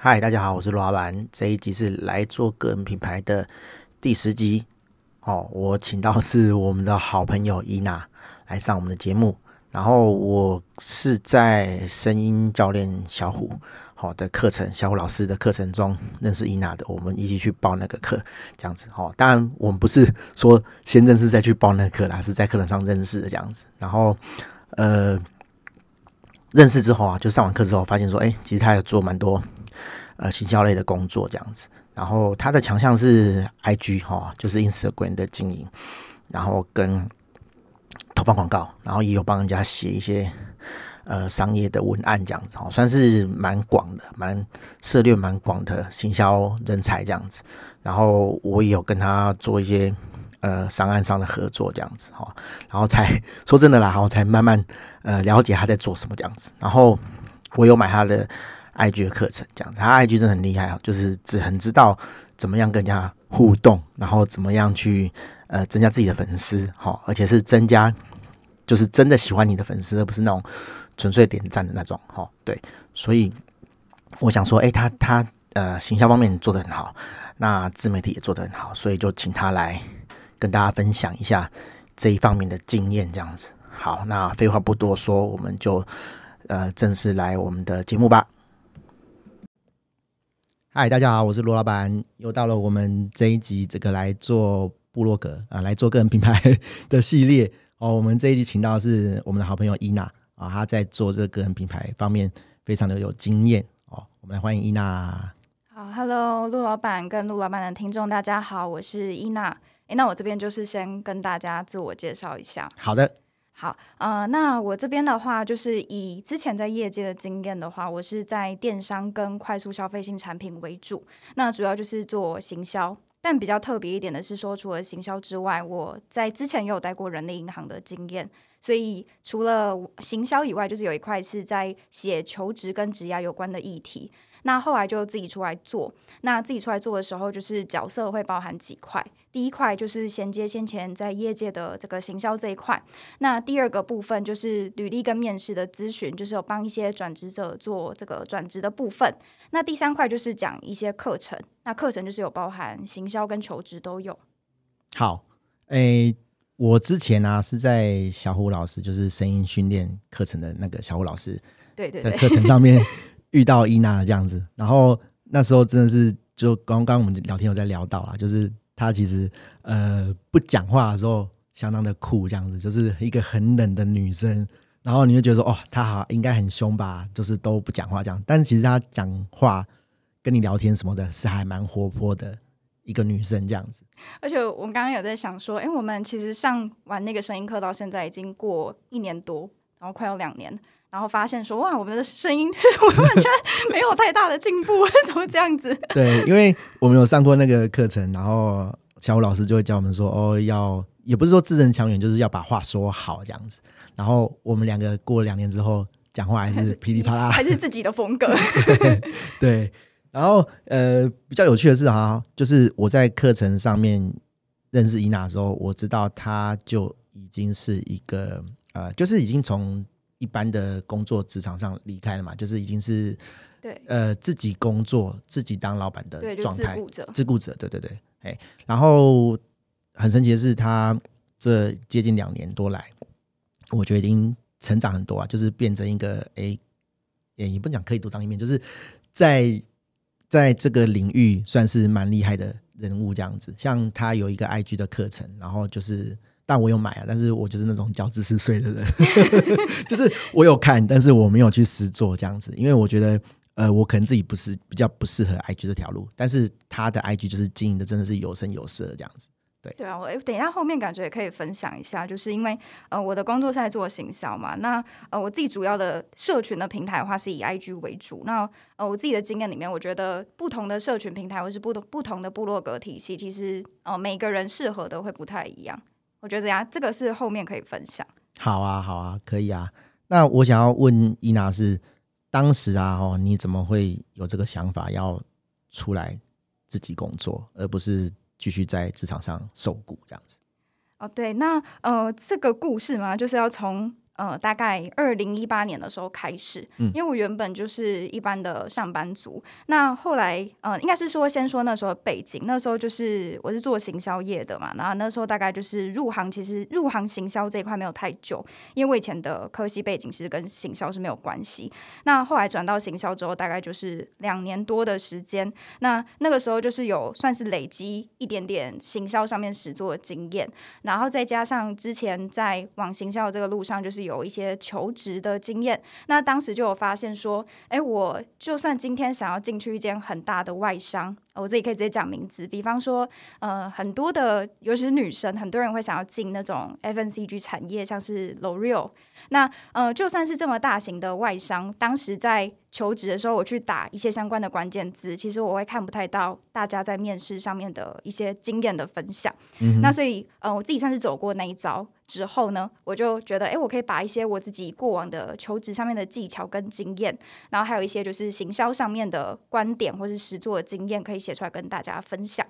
嗨，大家好，我是罗老板。这一集是来做个人品牌的第十集。哦，我请到是我们的好朋友伊娜来上我们的节目。然后我是在声音教练小虎好的课程，小虎老师的课程中认识伊娜的。我们一起去报那个课，这样子。哦，当然我们不是说先认识再去报那个课啦，是在课程上认识的这样子。然后，呃，认识之后啊，就上完课之后发现说，哎，其实他有做蛮多。呃，行销类的工作这样子，然后他的强项是 IG 哈，就是 Instagram 的经营，然后跟投放广告，然后也有帮人家写一些呃商业的文案这样子，算是蛮广的，蛮涉猎蛮广的行销人才这样子。然后我也有跟他做一些呃商案上的合作这样子哈，然后才说真的啦，然后才慢慢呃了解他在做什么这样子。然后我有买他的。IG 的课程这样子，他 IG 真的很厉害哦，就是只很知道怎么样跟人家互动，然后怎么样去呃增加自己的粉丝，好，而且是增加就是真的喜欢你的粉丝，而不是那种纯粹点赞的那种，哦，对，所以我想说，哎，他他呃行销方面做得很好，那自媒体也做得很好，所以就请他来跟大家分享一下这一方面的经验，这样子。好，那废话不多说，我们就呃正式来我们的节目吧。嗨，大家好，我是罗老板，又到了我们这一集这个来做部落格啊，来做个人品牌的系列哦。我们这一集请到的是我们的好朋友伊娜啊，她在做这个个人品牌方面非常的有经验哦。我们来欢迎伊娜。好，Hello，陆老板跟陆老板的听众，大家好，我是伊娜。诶，那我这边就是先跟大家自我介绍一下。好的。好，呃，那我这边的话，就是以之前在业界的经验的话，我是在电商跟快速消费性产品为主，那主要就是做行销。但比较特别一点的是说，除了行销之外，我在之前也有带过人力银行的经验，所以除了行销以外，就是有一块是在写求职跟职涯有关的议题。那后来就自己出来做，那自己出来做的时候，就是角色会包含几块。第一块就是衔接先前在业界的这个行销这一块，那第二个部分就是履历跟面试的咨询，就是有帮一些转职者做这个转职的部分。那第三块就是讲一些课程，那课程就是有包含行销跟求职都有。好，诶、欸，我之前呢、啊、是在小虎老师，就是声音训练课程的那个小虎老师，对对的，课程上面遇到伊娜这样子，然后那时候真的是就刚刚我们聊天有在聊到啊，就是。他其实呃不讲话的时候相当的酷，这样子就是一个很冷的女生，然后你就觉得说哦，她好应该很凶吧，就是都不讲话这样。但其实她讲话跟你聊天什么的，是还蛮活泼的一个女生这样子。而且我们刚刚有在想说，哎，我们其实上完那个声音课到现在已经过一年多，然后快要两年。然后发现说哇，我们的声音 完全没有太大的进步，怎么这样子？对，因为我们有上过那个课程，然后小虎老师就会教我们说哦，要也不是说字正腔圆，就是要把话说好这样子。然后我们两个过了两年之后，讲话还是噼里啪啦，还是自己的风格。对，对，然后呃，比较有趣的是哈，就是我在课程上面认识伊娜的时候，我知道她就已经是一个呃，就是已经从。一般的工作职场上离开了嘛，就是已经是对呃自己工作自己当老板的状态，自雇者，自雇者，对对对，哎，然后很神奇的是，他这接近两年多来，我觉得已经成长很多啊，就是变成一个哎，也不讲可以独当一面，就是在在这个领域算是蛮厉害的人物这样子。像他有一个 IG 的课程，然后就是。但我有买啊，但是我就是那种交织四岁的人，就是我有看，但是我没有去实做这样子，因为我觉得，呃，我可能自己不是比较不适合 IG 这条路，但是他的 IG 就是经营的真的是有声有色这样子，对。对啊，我等一下后面感觉也可以分享一下，就是因为呃我的工作是在做行销嘛，那呃我自己主要的社群的平台的话是以 IG 为主，那呃我自己的经验里面，我觉得不同的社群平台或是不同不同的部落格体系，其实呃每个人适合的会不太一样。我觉得呀，这个是后面可以分享。好啊，好啊，可以啊。那我想要问伊娜是，当时啊，哦，你怎么会有这个想法要出来自己工作，而不是继续在职场上受雇这样子？哦，对，那呃，这个故事嘛，就是要从呃，大概二零一八年的时候开始，嗯，因为我原本就是一般的上班族，那后来呃，应该是说先说那时候背景，那时候就是我是做行销业的嘛，然后那时候大概就是入行，其实入行行销这一块没有太久，因为我以前的科系背景其实跟行销是没有关系，那后来转到行销之后，大概就是两年多的时间，那那个时候就是有算是累积一点点行销上面实作的经验，然后再加上之前在往行销这个路上就是。有一些求职的经验，那当时就有发现说，哎，我就算今天想要进去一间很大的外商。我自己可以直接讲名字，比方说，呃，很多的，尤其是女生，很多人会想要进那种 FNCG 产业，像是 L'Oreal。那呃，就算是这么大型的外商，当时在求职的时候，我去打一些相关的关键字，其实我会看不太到大家在面试上面的一些经验的分享。嗯、那所以，呃，我自己算是走过那一招之后呢，我就觉得，哎，我可以把一些我自己过往的求职上面的技巧跟经验，然后还有一些就是行销上面的观点或是实作的经验，可以。写出来跟大家分享，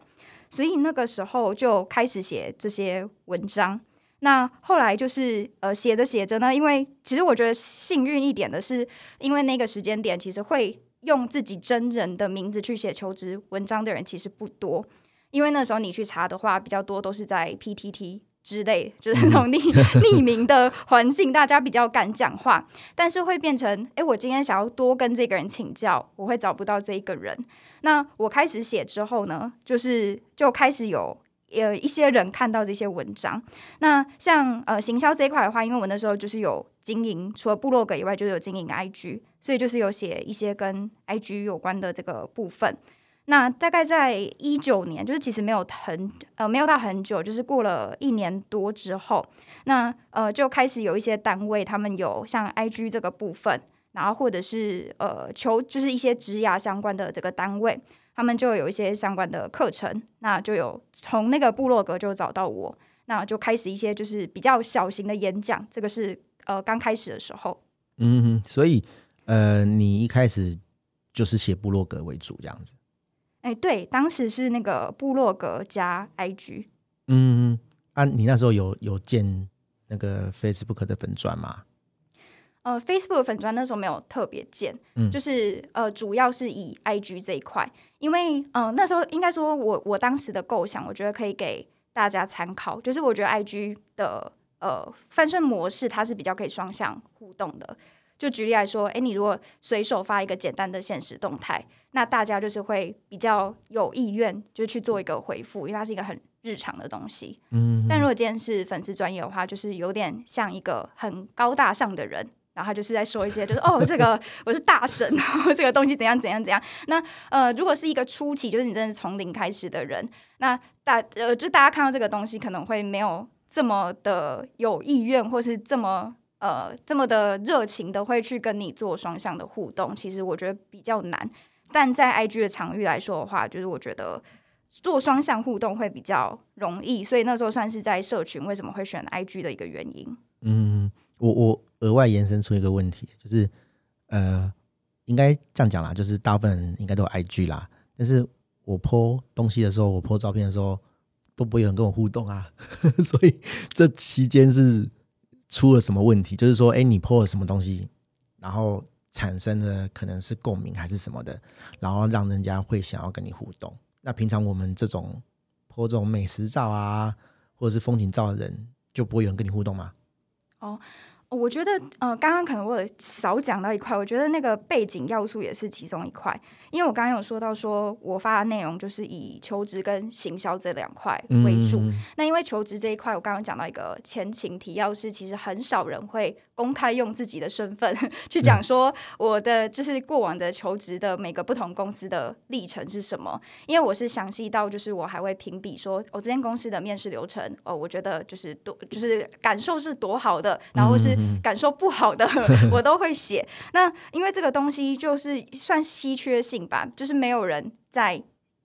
所以那个时候就开始写这些文章。那后来就是呃写着写着呢，因为其实我觉得幸运一点的是，因为那个时间点其实会用自己真人的名字去写求职文章的人其实不多，因为那时候你去查的话比较多都是在 PTT。之类，就是那种匿 匿名的环境，大家比较敢讲话，但是会变成，哎，我今天想要多跟这个人请教，我会找不到这一个人。那我开始写之后呢，就是就开始有呃一些人看到这些文章。那像呃行销这一块的话，因为我那时候就是有经营，除了部落格以外，就有经营 IG，所以就是有写一些跟 IG 有关的这个部分。那大概在一九年，就是其实没有很呃没有到很久，就是过了一年多之后，那呃就开始有一些单位，他们有像 IG 这个部分，然后或者是呃求就是一些职涯相关的这个单位，他们就有一些相关的课程，那就有从那个部落格就找到我，那就开始一些就是比较小型的演讲，这个是呃刚开始的时候。嗯哼，所以呃你一开始就是写部落格为主这样子。哎，对，当时是那个部落格加 IG。嗯，啊，你那时候有有建那个 Facebook 的粉专吗？呃，Facebook 粉砖那时候没有特别建，嗯，就是呃，主要是以 IG 这一块，因为呃那时候应该说我我当时的构想，我觉得可以给大家参考，就是我觉得 IG 的呃翻身模式，它是比较可以双向互动的。就举例来说，哎，你如果随手发一个简单的现实动态，那大家就是会比较有意愿，就去做一个回复，因为它是一个很日常的东西。嗯。但如果今天是粉丝专业的话，就是有点像一个很高大上的人，然后他就是在说一些，就是哦，这个我是大神，然后这个东西怎样怎样怎样。那呃，如果是一个初期，就是你真的是从零开始的人，那大呃，就大家看到这个东西可能会没有这么的有意愿，或是这么。呃，这么的热情的会去跟你做双向的互动，其实我觉得比较难。但在 IG 的场域来说的话，就是我觉得做双向互动会比较容易，所以那时候算是在社群为什么会选 IG 的一个原因。嗯，我我额外延伸出一个问题，就是呃，应该这样讲啦，就是大部分人应该都有 IG 啦，但是我 po 东西的时候，我 po 照片的时候，都不会有人跟我互动啊，所以这期间是。出了什么问题？就是说，哎，你 po 了什么东西，然后产生的可能是共鸣还是什么的，然后让人家会想要跟你互动。那平常我们这种 po 这种美食照啊，或者是风景照的人，就不会有人跟你互动吗？哦。我觉得，呃，刚刚可能我有少讲到一块，我觉得那个背景要素也是其中一块，因为我刚刚有说到，说我发的内容就是以求职跟行销这两块为主。嗯、那因为求职这一块，我刚刚讲到一个前情提要是，其实很少人会公开用自己的身份 去讲说我的就是过往的求职的每个不同公司的历程是什么，因为我是详细到就是我还会评比说，我这间公司的面试流程，哦，我觉得就是多就是感受是多好的，然后是。感受不好的，我都会写。那因为这个东西就是算稀缺性吧，就是没有人在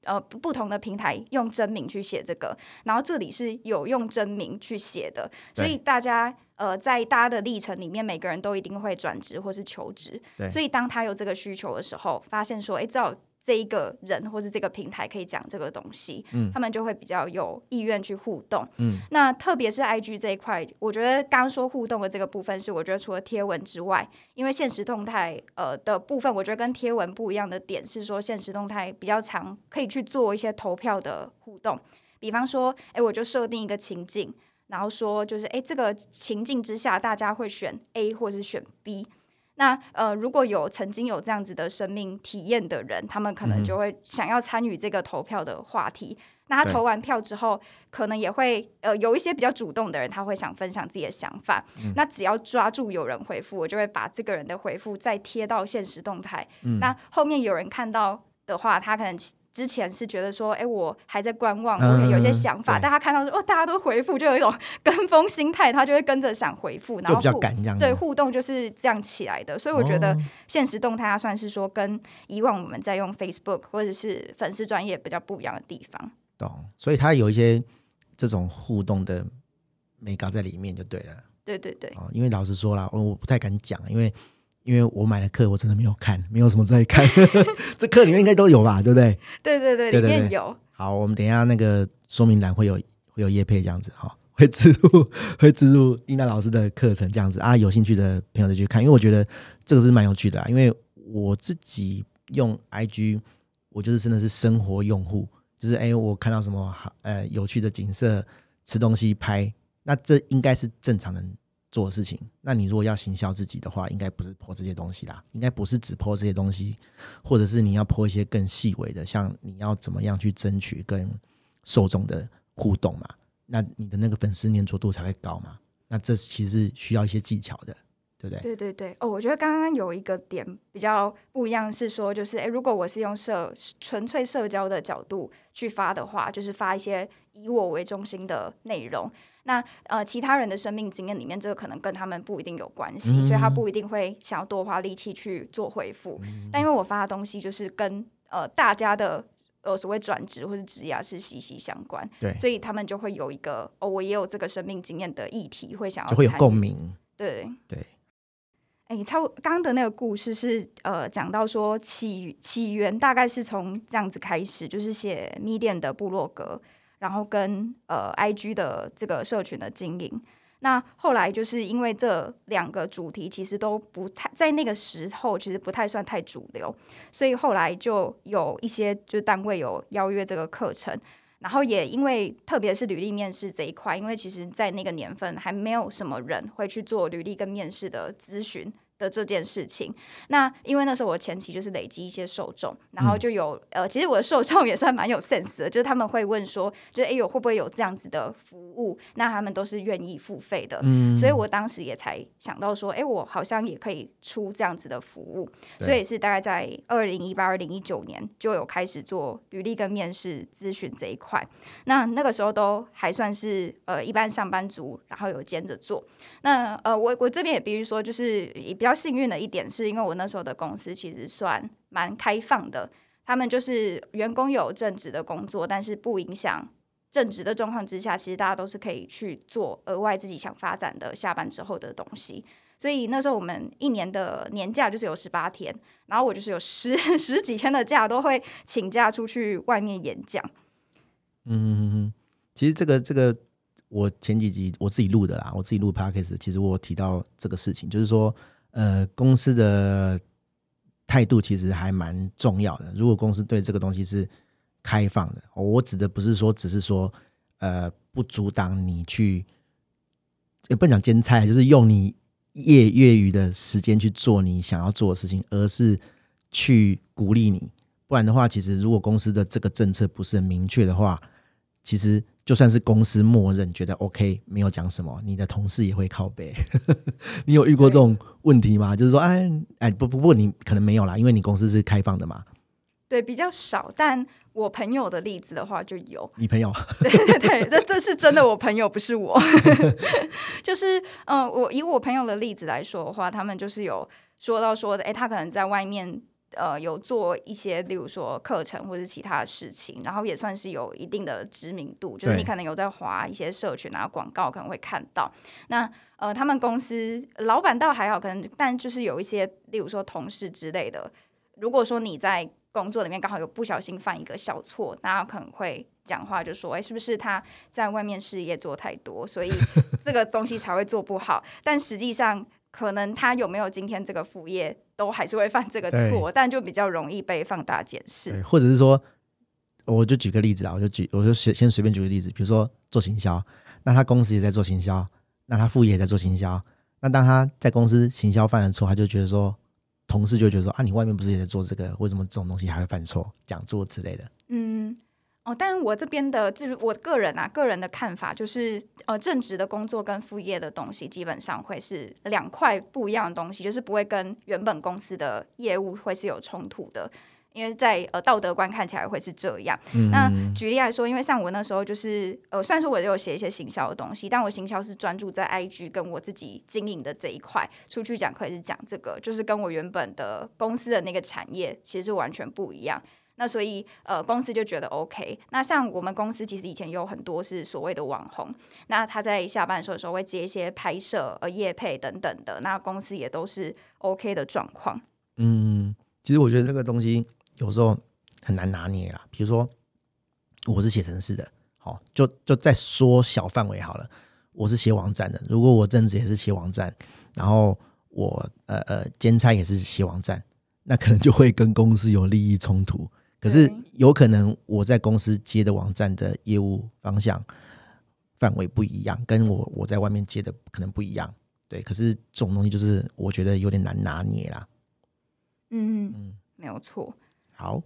呃不同的平台用真名去写这个，然后这里是有用真名去写的，所以大家呃在大家的历程里面，每个人都一定会转职或是求职。所以当他有这个需求的时候，发现说，哎，只有这一个人或是这个平台可以讲这个东西，嗯，他们就会比较有意愿去互动，嗯，那特别是 IG 这一块，我觉得刚刚说互动的这个部分是，我觉得除了贴文之外，因为现实动态呃的部分，我觉得跟贴文不一样的点是说，现实动态比较长，可以去做一些投票的互动，比方说，哎，我就设定一个情境，然后说就是，哎，这个情境之下，大家会选 A 或是选 B。那呃，如果有曾经有这样子的生命体验的人，他们可能就会想要参与这个投票的话题。嗯、那他投完票之后，可能也会呃有一些比较主动的人，他会想分享自己的想法。嗯、那只要抓住有人回复，我就会把这个人的回复再贴到现实动态。嗯、那后面有人看到的话，他可能。之前是觉得说，哎、欸，我还在观望，我有一些想法。但他看到说，哦，大家都回复，就有一种跟风心态，他就会跟着想回复，然后互对互动就是这样起来的。所以我觉得现实动态它算是说跟以往我们在用 Facebook 或者是粉丝专业比较不一样的地方。懂，所以它有一些这种互动的美感在里面就对了。对对对。哦，因为老实说了，我不太敢讲，因为。因为我买的课我真的没有看，没有什么在看，这课里面应该都有吧，对不对？对对对，里面有。好，我们等一下那个说明栏会有会有叶配这样子哈，会植入会植入英娜老师的课程这样子啊，有兴趣的朋友再去看，因为我觉得这个是蛮有趣的啊，因为我自己用 IG，我就是真的是生活用户，就是哎，我看到什么好呃有趣的景色，吃东西拍，那这应该是正常的。做的事情，那你如果要行销自己的话，应该不是泼这些东西啦，应该不是只泼这些东西，或者是你要泼一些更细微的，像你要怎么样去争取跟受众的互动嘛，那你的那个粉丝粘着度才会高嘛，那这其实需要一些技巧的，对不对？对对对，哦，我觉得刚刚有一个点比较不一样，是说就是，诶，如果我是用社纯粹社交的角度去发的话，就是发一些以我为中心的内容。那呃，其他人的生命经验里面，这个可能跟他们不一定有关系，嗯、所以他不一定会想要多花力气去做回复。嗯、但因为我发的东西就是跟呃大家的呃所谓转职或者职涯是息息相关，对，所以他们就会有一个哦，我也有这个生命经验的议题，会想要就会有共鸣。对对。哎、欸，超刚刚的那个故事是呃讲到说起起源大概是从这样子开始，就是写 Medium 的部落格。然后跟呃，IG 的这个社群的经营，那后来就是因为这两个主题其实都不太在那个时候，其实不太算太主流，所以后来就有一些就单位有邀约这个课程，然后也因为特别是履历面试这一块，因为其实在那个年份还没有什么人会去做履历跟面试的咨询。的这件事情，那因为那时候我前期就是累积一些受众，然后就有呃，其实我的受众也算蛮有 sense 的，就是他们会问说，就是哎呦会不会有这样子的服务？那他们都是愿意付费的，嗯，所以我当时也才想到说，哎，我好像也可以出这样子的服务，所以是大概在二零一八、二零一九年就有开始做履历跟面试咨询这一块。那那个时候都还算是呃一般上班族，然后有兼着做。那呃，我我这边也必须说，就是比较。幸运的一点是因为我那时候的公司其实算蛮开放的，他们就是员工有正职的工作，但是不影响正职的状况之下，其实大家都是可以去做额外自己想发展的下班之后的东西。所以那时候我们一年的年假就是有十八天，然后我就是有 十十几天的假都会请假出去外面演讲。嗯嗯嗯，其实这个这个我前几集我自己录的啦，我自己录 Podcast，其实我提到这个事情，就是说。呃，公司的态度其实还蛮重要的。如果公司对这个东西是开放的，我指的不是说只是说，呃，不阻挡你去，也不讲兼差，就是用你业业余的时间去做你想要做的事情，而是去鼓励你。不然的话，其实如果公司的这个政策不是很明确的话，其实。就算是公司默认觉得 OK，没有讲什么，你的同事也会靠背。你有遇过这种问题吗？就是说，哎哎，不不不，你可能没有啦，因为你公司是开放的嘛。对，比较少。但我朋友的例子的话，就有。你朋友？对对对，这这是真的，我朋友不是我。就是，嗯、呃，我以我朋友的例子来说的话，他们就是有说到说的，哎，他可能在外面。呃，有做一些，例如说课程或者其他的事情，然后也算是有一定的知名度，就是你可能有在划一些社群啊广告，可能会看到。那呃，他们公司老板倒还好，可能但就是有一些，例如说同事之类的，如果说你在工作里面刚好有不小心犯一个小错，那可能会讲话就说：“哎，是不是他在外面事业做太多，所以这个东西才会做不好？”但实际上，可能他有没有今天这个副业，都还是会犯这个错，但就比较容易被放大检视。或者是说，我就举个例子啊，我就举，我就先先随便举个例子，比如说做行销，那他公司也在做行销，那他副业也在做行销，那当他在公司行销犯了错，他就觉得说。同事就觉得说啊，你外面不是也在做这个？为什么这种东西还会犯错、讲座之类的？嗯，哦，但我这边的就是我个人啊，个人的看法就是，呃，正职的工作跟副业的东西基本上会是两块不一样的东西，就是不会跟原本公司的业务会是有冲突的。因为在呃道德观看起来会是这样。嗯、那举例来说，因为像我那时候就是呃，虽然说我有写一些行销的东西，但我行销是专注在 IG 跟我自己经营的这一块，出去讲课也是讲这个，就是跟我原本的公司的那个产业其实是完全不一样。那所以呃，公司就觉得 OK。那像我们公司其实以前有很多是所谓的网红，那他在下班的时候时候会接一些拍摄、呃业配等等的，那公司也都是 OK 的状况。嗯，其实我觉得这个东西。有时候很难拿捏啦，比如说我是写程式的，好，就就再缩小范围好了。我是写网站的，如果我正职也是写网站，然后我呃呃兼差也是写网站，那可能就会跟公司有利益冲突。可是有可能我在公司接的网站的业务方向范围不一样，跟我我在外面接的可能不一样。对，可是这种东西就是我觉得有点难拿捏啦。嗯嗯，没有错。好，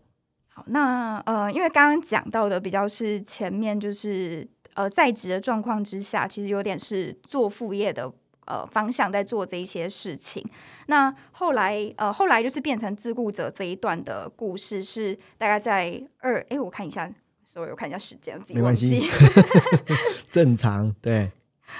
好，那呃，因为刚刚讲到的比较是前面，就是呃，在职的状况之下，其实有点是做副业的呃方向在做这一些事情。那后来呃，后来就是变成自雇者这一段的故事，是大概在二哎，我看一下，sorry，我看一下时间，没关系，正常，对。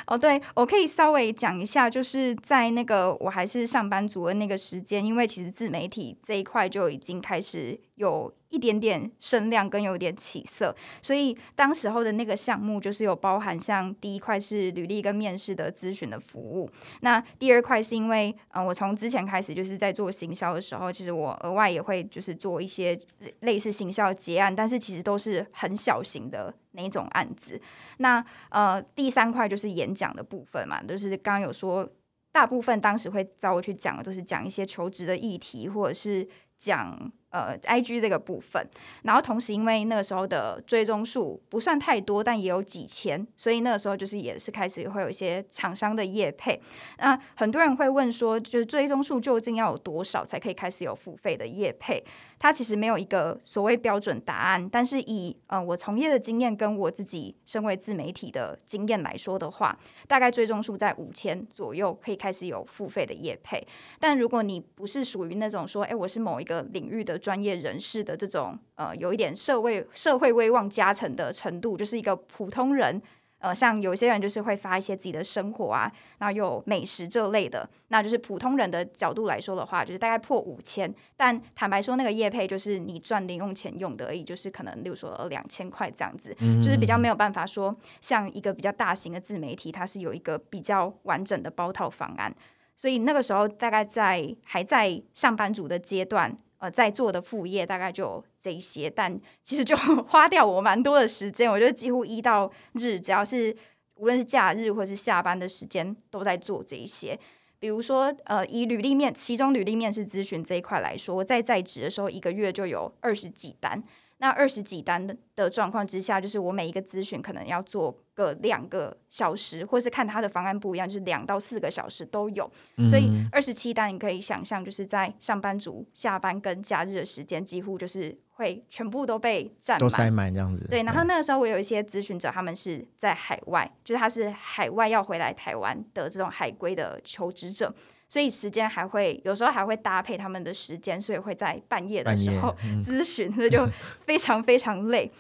哦，对，我可以稍微讲一下，就是在那个我还是上班族的那个时间，因为其实自媒体这一块就已经开始有。一点点声量跟有点起色，所以当时候的那个项目就是有包含像第一块是履历跟面试的咨询的服务，那第二块是因为嗯、呃，我从之前开始就是在做行销的时候，其实我额外也会就是做一些类似行销结案，但是其实都是很小型的那种案子。那呃，第三块就是演讲的部分嘛，就是刚刚有说，大部分当时会找我去讲的都是讲一些求职的议题，或者是讲。呃，IG 这个部分，然后同时因为那个时候的追踪数不算太多，但也有几千，所以那个时候就是也是开始会有一些厂商的业配。那很多人会问说，就是追踪数究竟要有多少才可以开始有付费的业配？它其实没有一个所谓标准答案，但是以呃我从业的经验跟我自己身为自媒体的经验来说的话，大概追踪数在五千左右可以开始有付费的业配。但如果你不是属于那种说，哎，我是某一个领域的专业人士的这种呃有一点社会社会威望加成的程度，就是一个普通人。呃，像有些人就是会发一些自己的生活啊，然后有美食这类的，那就是普通人的角度来说的话，就是大概破五千。但坦白说，那个业配就是你赚零用钱用的而已，就是可能，例如说两千块这样子，就是比较没有办法说像一个比较大型的自媒体，它是有一个比较完整的包套方案。所以那个时候大概在还在上班族的阶段。呃，在做的副业大概就这一些，但其实就 花掉我蛮多的时间。我觉得几乎一到日，只要是无论是假日或是下班的时间，都在做这一些。比如说，呃，以履历面，其中履历面试咨询这一块来说，我在在职的时候，一个月就有二十几单。那二十几单的的状况之下，就是我每一个咨询可能要做个两个小时，或是看他的方案不一样，就是两到四个小时都有。嗯、所以二十七单，你可以想象，就是在上班族下班跟假日的时间，几乎就是会全部都被占满，都塞满这样子。对，然后那个时候我有一些咨询者，他们是在海外，就是他是海外要回来台湾的这种海归的求职者。所以时间还会有时候还会搭配他们的时间，所以会在半夜的时候咨询，所以就非常非常累。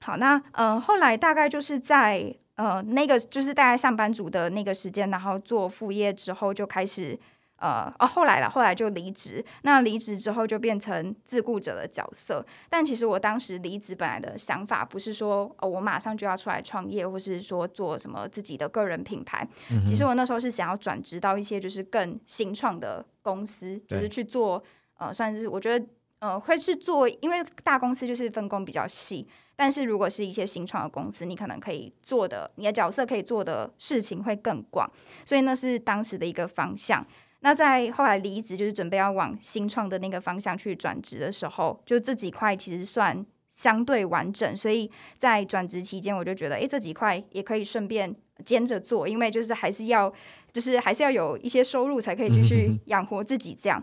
好，那呃后来大概就是在呃那个就是大概上班族的那个时间，然后做副业之后就开始。呃哦，后来了，后来就离职。那离职之后就变成自雇者的角色。但其实我当时离职本来的想法不是说哦，我马上就要出来创业，或是说做什么自己的个人品牌。嗯、其实我那时候是想要转职到一些就是更新创的公司，就是去做呃，算是我觉得呃，会去做，因为大公司就是分工比较细，但是如果是一些新创的公司，你可能可以做的，你的角色可以做的事情会更广，所以那是当时的一个方向。那在后来离职，就是准备要往新创的那个方向去转职的时候，就这几块其实算相对完整，所以在转职期间，我就觉得，诶，这几块也可以顺便兼着做，因为就是还是要，就是还是要有一些收入才可以继续养活自己这样。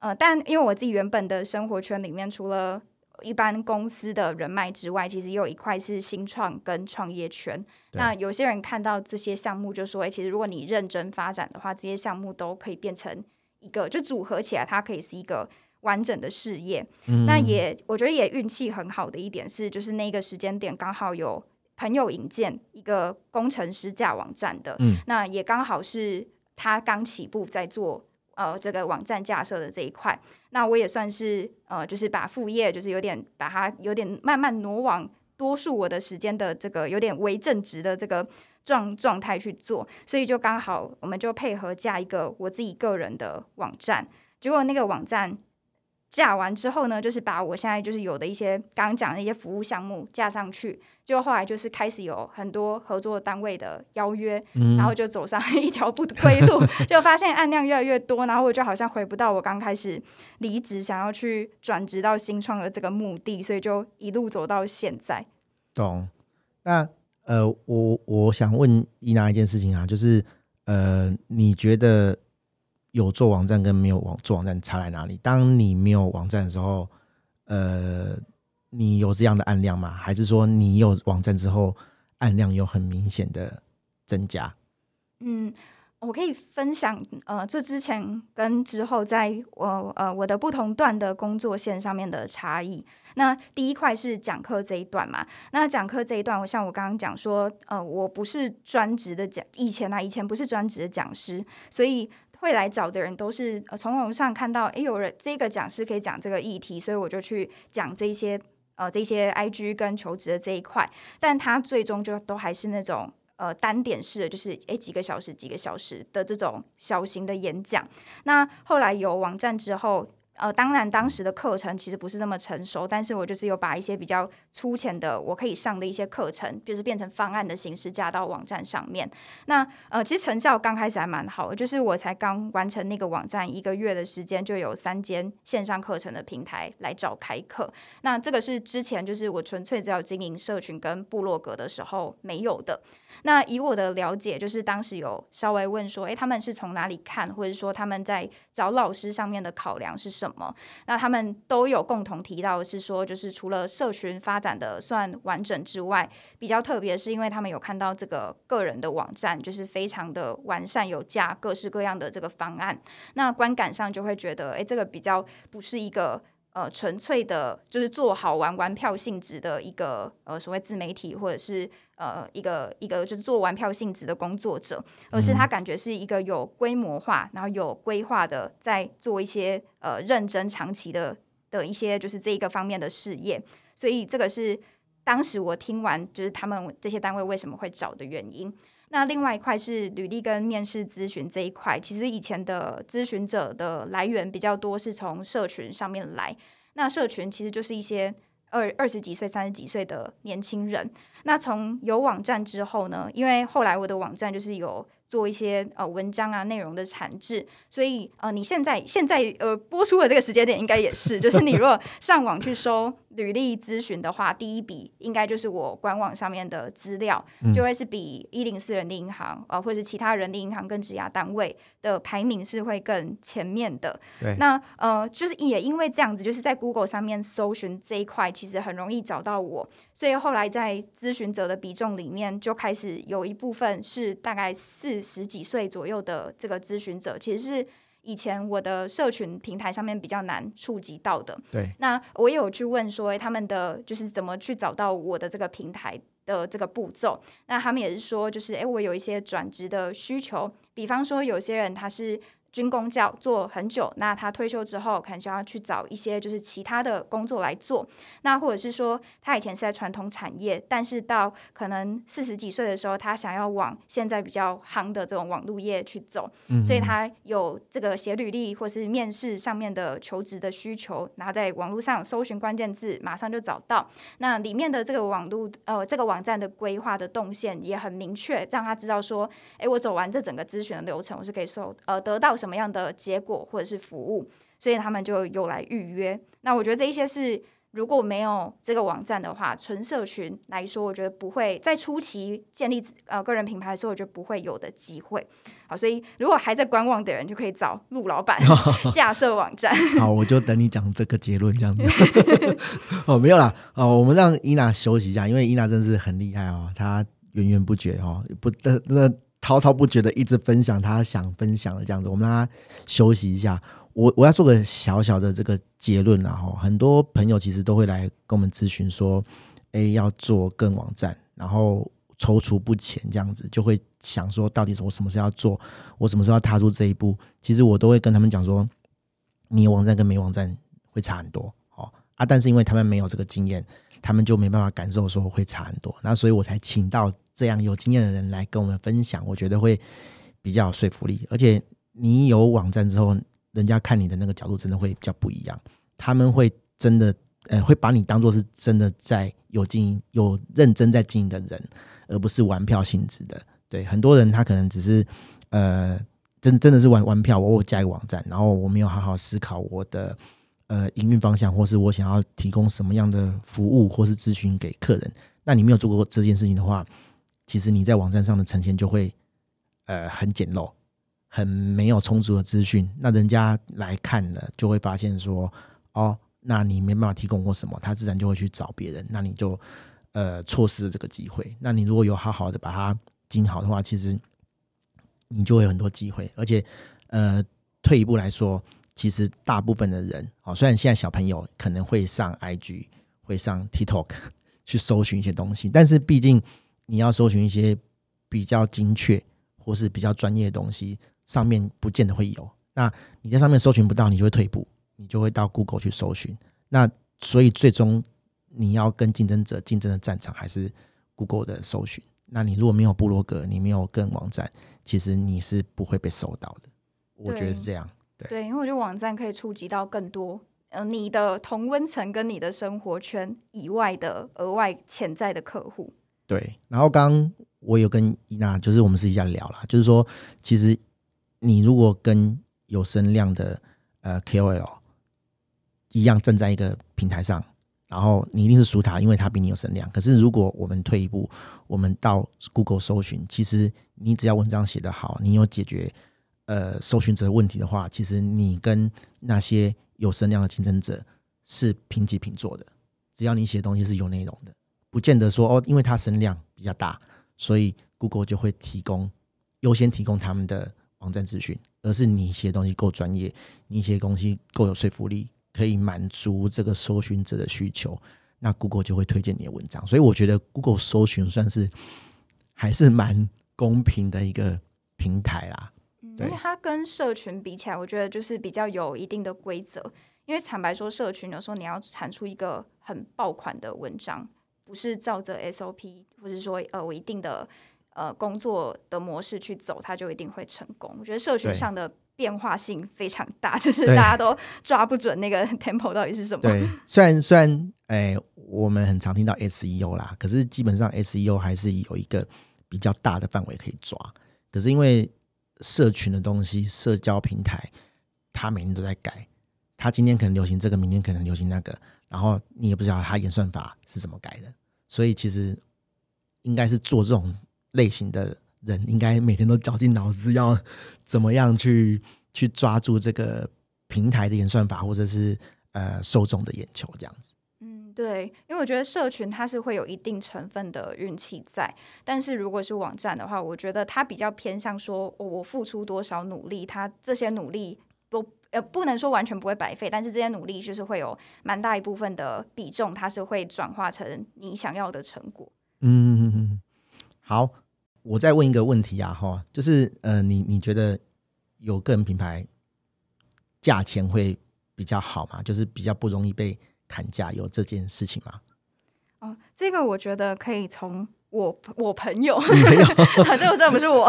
呃，但因为我自己原本的生活圈里面，除了一般公司的人脉之外，其实也有一块是新创跟创业圈。那有些人看到这些项目，就说：“哎，其实如果你认真发展的话，这些项目都可以变成一个，就组合起来，它可以是一个完整的事业。嗯”那也我觉得也运气很好的一点是，就是那个时间点刚好有朋友引荐一个工程师架网站的，嗯，那也刚好是他刚起步在做。呃，这个网站架设的这一块，那我也算是呃，就是把副业，就是有点把它有点慢慢挪往多数我的时间的这个有点为正职的这个状状态去做，所以就刚好我们就配合架一个我自己个人的网站，结果那个网站。架完之后呢，就是把我现在就是有的一些刚刚讲的一些服务项目架上去，就后来就是开始有很多合作单位的邀约，嗯、然后就走上一条不归路，就发现案量越来越多，然后我就好像回不到我刚开始离职想要去转职到新创的这个目的，所以就一路走到现在。懂？那呃，我我想问伊娜一件事情啊，就是呃，你觉得？有做网站跟没有网做网站差在哪里？当你没有网站的时候，呃，你有这样的案量吗？还是说你有网站之后，案量有很明显的增加？嗯，我可以分享，呃，这之前跟之后在我呃我的不同段的工作线上面的差异。那第一块是讲课这一段嘛，那讲课这一段，我像我刚刚讲说，呃，我不是专职的讲，以前啊，以前不是专职的讲师，所以。会来找的人都是从网上看到，诶，有人这个讲师可以讲这个议题，所以我就去讲这些呃这些 IG 跟求职的这一块，但他最终就都还是那种呃单点式的，就是诶几个小时几个小时的这种小型的演讲。那后来有网站之后。呃，当然，当时的课程其实不是那么成熟，但是我就是有把一些比较粗浅的，我可以上的一些课程，就是变成方案的形式加到网站上面。那呃，其实成效刚开始还蛮好的，就是我才刚完成那个网站一个月的时间，就有三间线上课程的平台来找开课。那这个是之前就是我纯粹只要经营社群跟部落格的时候没有的。那以我的了解，就是当时有稍微问说，诶，他们是从哪里看，或者说他们在找老师上面的考量是什？什么那他们都有共同提到是说，就是除了社群发展的算完整之外，比较特别是因为他们有看到这个个人的网站就是非常的完善，有架各式各样的这个方案，那观感上就会觉得，哎，这个比较不是一个。呃，纯粹的，就是做好玩玩票性质的一个呃所谓自媒体，或者是呃一个一个就是做玩票性质的工作者，而是他感觉是一个有规模化，然后有规划的，在做一些呃认真长期的的一些就是这一个方面的事业，所以这个是当时我听完就是他们这些单位为什么会找的原因。那另外一块是履历跟面试咨询这一块，其实以前的咨询者的来源比较多，是从社群上面来。那社群其实就是一些二二十几岁、三十几岁的年轻人。那从有网站之后呢，因为后来我的网站就是有。做一些呃文章啊内容的产制，所以呃你现在现在呃播出的这个时间点应该也是，就是你如果上网去搜履历咨询的话，第一笔应该就是我官网上面的资料，就会是比一零四人力银行啊、呃、或者是其他人力银行跟职涯单位的排名是会更前面的。那呃就是也因为这样子，就是在 Google 上面搜寻这一块，其实很容易找到我，所以后来在咨询者的比重里面就开始有一部分是大概四。十几岁左右的这个咨询者，其实是以前我的社群平台上面比较难触及到的。对，那我也有去问说，他们的就是怎么去找到我的这个平台的这个步骤。那他们也是说，就是诶，我有一些转职的需求，比方说有些人他是。军工教做很久，那他退休之后，可能就要去找一些就是其他的工作来做。那或者是说，他以前是在传统产业，但是到可能四十几岁的时候，他想要往现在比较夯的这种网络业去走，嗯、所以他有这个写履历或是面试上面的求职的需求，然后在网络上搜寻关键字，马上就找到。那里面的这个网络呃这个网站的规划的动线也很明确，让他知道说，哎，我走完这整个咨询的流程，我是可以收呃得到什么样的结果或者是服务，所以他们就有来预约。那我觉得这一些是。如果没有这个网站的话，纯社群来说，我觉得不会在初期建立呃个人品牌的时候，我觉得不会有的机会。好，所以如果还在观望的人，就可以找陆老板 架设网站。好，我就等你讲这个结论这样子。哦，没有啦，哦，我们让伊娜休息一下，因为伊娜真是很厉害哦，她源源不绝哦，不那那滔滔不绝的一直分享他想分享的这样子，我们让他休息一下。我我要做个小小的这个结论，然后很多朋友其实都会来跟我们咨询说，哎，要做个网站，然后踌躇不前，这样子就会想说，到底我什么时候要做，我什么时候要踏出这一步？其实我都会跟他们讲说，你有网站跟没网站会差很多，但是因为他们没有这个经验，他们就没办法感受说会差很多，那所以我才请到这样有经验的人来跟我们分享，我觉得会比较有说服力，而且你有网站之后。人家看你的那个角度真的会比较不一样，他们会真的，呃，会把你当做是真的在有经营、有认真在经营的人，而不是玩票性质的。对，很多人他可能只是，呃，真真的是玩玩票。我我加一个网站，然后我没有好好思考我的，呃，营运方向，或是我想要提供什么样的服务或是咨询给客人。那你没有做过这件事情的话，其实你在网站上的呈现就会，呃，很简陋。很没有充足的资讯，那人家来看了就会发现说，哦，那你没办法提供过什么，他自然就会去找别人，那你就呃错失了这个机会。那你如果有好好的把它经营好的话，其实你就会有很多机会。而且呃，退一步来说，其实大部分的人哦，虽然现在小朋友可能会上 IG、会上 TikTok 去搜寻一些东西，但是毕竟你要搜寻一些比较精确或是比较专业的东西。上面不见得会有，那你在上面搜寻不到，你就会退步，你就会到 Google 去搜寻。那所以最终你要跟竞争者竞争的战场还是 Google 的搜寻。那你如果没有部落格，你没有个人网站，其实你是不会被搜到的。我觉得是这样。对，对，因为我觉得网站可以触及到更多呃你的同温层跟你的生活圈以外的额外潜在的客户。对，然后刚刚我有跟伊娜，就是我们私底下聊了，就是说其实。你如果跟有声量的呃 KOL 一样站在一个平台上，然后你一定是输他，因为他比你有声量。可是如果我们退一步，我们到 Google 搜寻，其实你只要文章写得好，你有解决呃搜寻者问题的话，其实你跟那些有声量的竞争者是平起平坐的。只要你写的东西是有内容的，不见得说哦，因为它声量比较大，所以 Google 就会提供优先提供他们的。网站资讯，而是你写东西够专业，你写东西够有说服力，可以满足这个搜寻者的需求，那 Google 就会推荐你的文章。所以我觉得 Google 搜寻算是还是蛮公平的一个平台啦。对，它跟社群比起来，我觉得就是比较有一定的规则。因为坦白说，社群有时候你要产出一个很爆款的文章，不是照着 SOP，或是说呃我一定的。呃，工作的模式去走，它就一定会成功。我觉得社群上的变化性非常大，就是大家都抓不准那个 tempo 到底是什么。对，虽然虽然，哎，我们很常听到 SEO 啦，可是基本上 SEO 还是有一个比较大的范围可以抓。可是因为社群的东西，社交平台，它每天都在改，它今天可能流行这个，明天可能流行那个，然后你也不知道它演算法是怎么改的，所以其实应该是做这种。类型的人应该每天都绞尽脑汁，要怎么样去去抓住这个平台的演算法，或者是呃受众的眼球，这样子。对，因为我觉得社群它是会有一定成分的运气在，但是如果是网站的话，我觉得它比较偏向说，我付出多少努力，它这些努力都呃不能说完全不会白费，但是这些努力就是会有蛮大一部分的比重，它是会转化成你想要的成果。嗯嗯嗯，好。我再问一个问题啊，哈，就是呃，你你觉得有个人品牌，价钱会比较好嘛？就是比较不容易被砍价，有这件事情吗？哦，这个我觉得可以从。我我朋友，这个这不是我，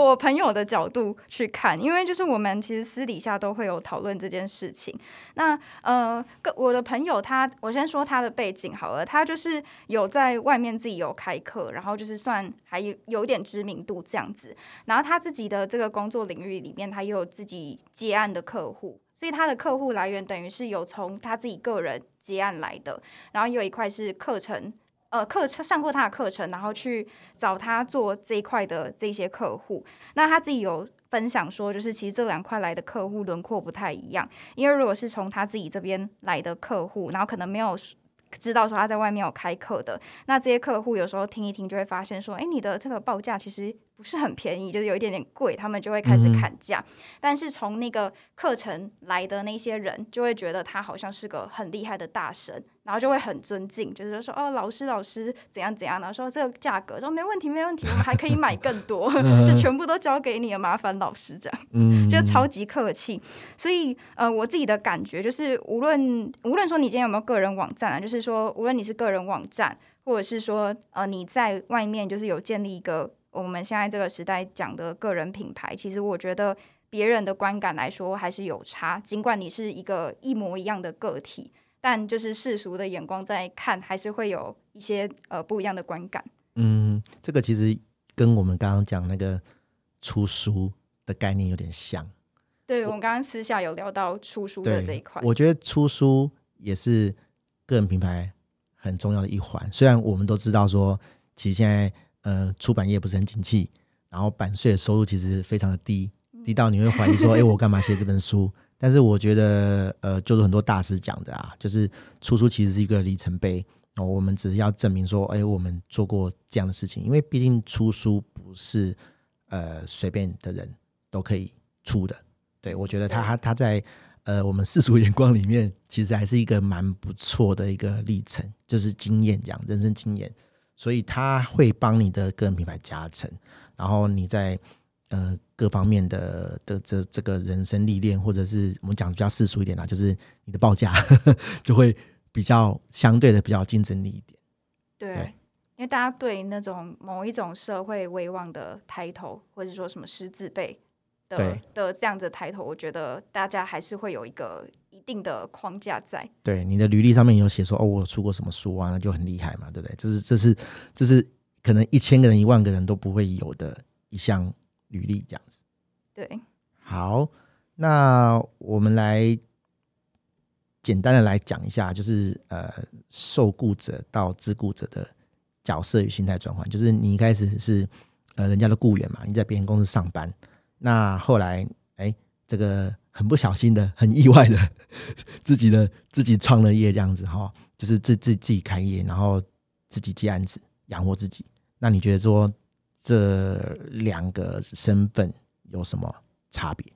我朋友的角度去看，因为就是我们其实私底下都会有讨论这件事情。那呃，个我的朋友他，我先说他的背景好了，他就是有在外面自己有开课，然后就是算还有有点知名度这样子。然后他自己的这个工作领域里面，他也有自己接案的客户，所以他的客户来源等于是有从他自己个人接案来的，然后有一块是课程。呃，课程上过他的课程，然后去找他做这一块的这些客户。那他自己有分享说，就是其实这两块来的客户轮廓不太一样。因为如果是从他自己这边来的客户，然后可能没有知道说他在外面有开课的，那这些客户有时候听一听就会发现说，哎，你的这个报价其实不是很便宜，就是有一点点贵，他们就会开始砍价。嗯、但是从那个课程来的那些人，就会觉得他好像是个很厉害的大神。然后就会很尊敬，就是说哦，老师老师怎样怎样，然后说这个价格说没问题没问题，我们还可以买更多，就全部都交给你了，麻烦老师这样，嗯，就超级客气。所以呃，我自己的感觉就是，无论无论说你今天有没有个人网站啊，就是说无论你是个人网站，或者是说呃你在外面就是有建立一个我们现在这个时代讲的个人品牌，其实我觉得别人的观感来说还是有差，尽管你是一个一模一样的个体。但就是世俗的眼光在看，还是会有一些呃不一样的观感。嗯，这个其实跟我们刚刚讲那个出书的概念有点像。对，我们刚刚私下有聊到出书的这一块。我觉得出书也是个人品牌很重要的一环。虽然我们都知道说，其实现在呃出版业不是很景气，然后版税的收入其实非常的低，低到你会怀疑说，哎、欸，我干嘛写这本书？但是我觉得，呃，就是很多大师讲的啊，就是出书其实是一个里程碑哦。我们只是要证明说，哎，我们做过这样的事情，因为毕竟出书不是呃随便的人都可以出的。对，我觉得他他他在呃我们世俗 眼光里面，其实还是一个蛮不错的一个历程，就是经验这样，人生经验，所以他会帮你的个人品牌加成，然后你在。呃，各方面的的这这个人生历练，或者是我们讲比较世俗一点啦，就是你的报价 就会比较相对的比较竞争力一点。对，对因为大家对那种某一种社会威望的抬头，或者说什么师字辈的的这样子抬头，我觉得大家还是会有一个一定的框架在。对，你的履历上面有写说哦，我出过什么书啊，那就很厉害嘛，对不对？这是这是这是可能一千个人、一万个人都不会有的一项。履历这样子，对，好，那我们来简单的来讲一下，就是呃，受雇者到自雇者的角色与心态转换。就是你一开始是呃人家的雇员嘛，你在别人公司上班，那后来哎、欸，这个很不小心的、很意外的，自己的自己创了业这样子哈，就是自自自己开业，然后自己接案子养活自己。那你觉得说？这两个身份有什么差别？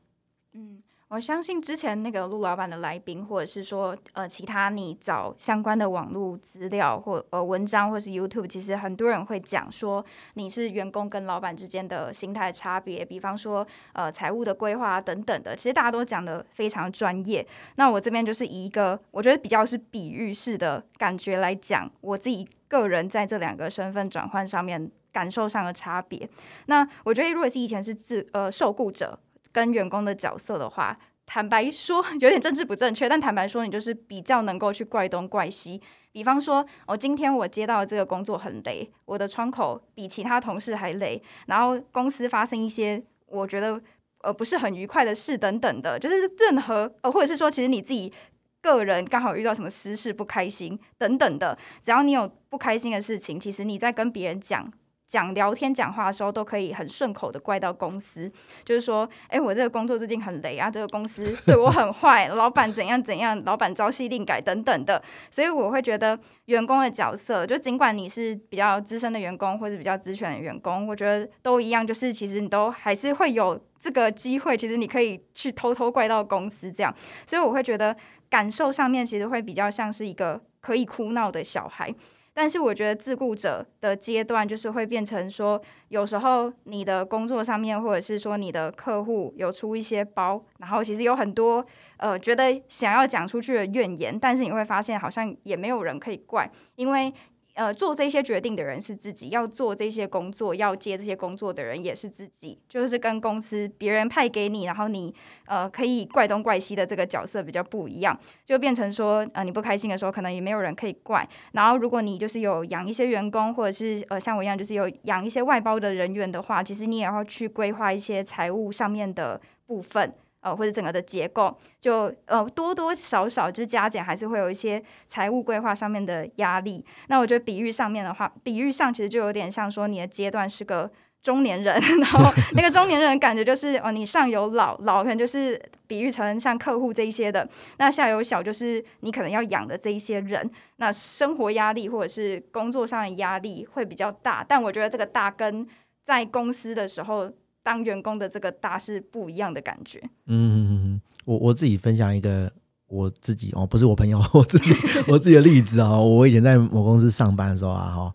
我相信之前那个陆老板的来宾，或者是说呃其他你找相关的网络资料或呃文章，或是 YouTube，其实很多人会讲说你是员工跟老板之间的心态差别，比方说呃财务的规划等等的，其实大家都讲得非常专业。那我这边就是一个我觉得比较是比喻式的感觉来讲，我自己个人在这两个身份转换上面。感受上的差别。那我觉得，如果是以前是自呃受雇者跟员工的角色的话，坦白说 有点政治不正确，但坦白说，你就是比较能够去怪东怪西。比方说，我、哦、今天我接到这个工作很累，我的窗口比其他同事还累，然后公司发生一些我觉得呃不是很愉快的事等等的，就是任何呃或者是说，其实你自己个人刚好遇到什么私事不开心等等的，只要你有不开心的事情，其实你在跟别人讲。讲聊天讲话的时候都可以很顺口的怪到公司，就是说，哎，我这个工作最近很累啊，这个公司对我很坏，老板怎样怎样，老板朝夕令改等等的，所以我会觉得员工的角色，就尽管你是比较资深的员工或者比较资浅的员工，我觉得都一样，就是其实你都还是会有这个机会，其实你可以去偷偷怪到公司这样，所以我会觉得感受上面其实会比较像是一个可以哭闹的小孩。但是我觉得自顾者的阶段就是会变成说，有时候你的工作上面，或者是说你的客户有出一些包，然后其实有很多呃觉得想要讲出去的怨言，但是你会发现好像也没有人可以怪，因为。呃，做这些决定的人是自己，要做这些工作，要接这些工作的人也是自己，就是跟公司别人派给你，然后你呃可以怪东怪西的这个角色比较不一样，就变成说呃你不开心的时候，可能也没有人可以怪。然后如果你就是有养一些员工，或者是呃像我一样就是有养一些外包的人员的话，其实你也要去规划一些财务上面的部分。呃，或者整个的结构，就呃多多少少就是加减，还是会有一些财务规划上面的压力。那我觉得比喻上面的话，比喻上其实就有点像说你的阶段是个中年人，然后那个中年人感觉就是哦，你上有老，老可能就是比喻成像客户这一些的，那下有小就是你可能要养的这一些人，那生活压力或者是工作上的压力会比较大。但我觉得这个大跟在公司的时候。当员工的这个大是不一样的感觉。嗯，我我自己分享一个我自己哦，不是我朋友，我自己我自己的例子啊。我以前在某公司上班的时候啊，哈，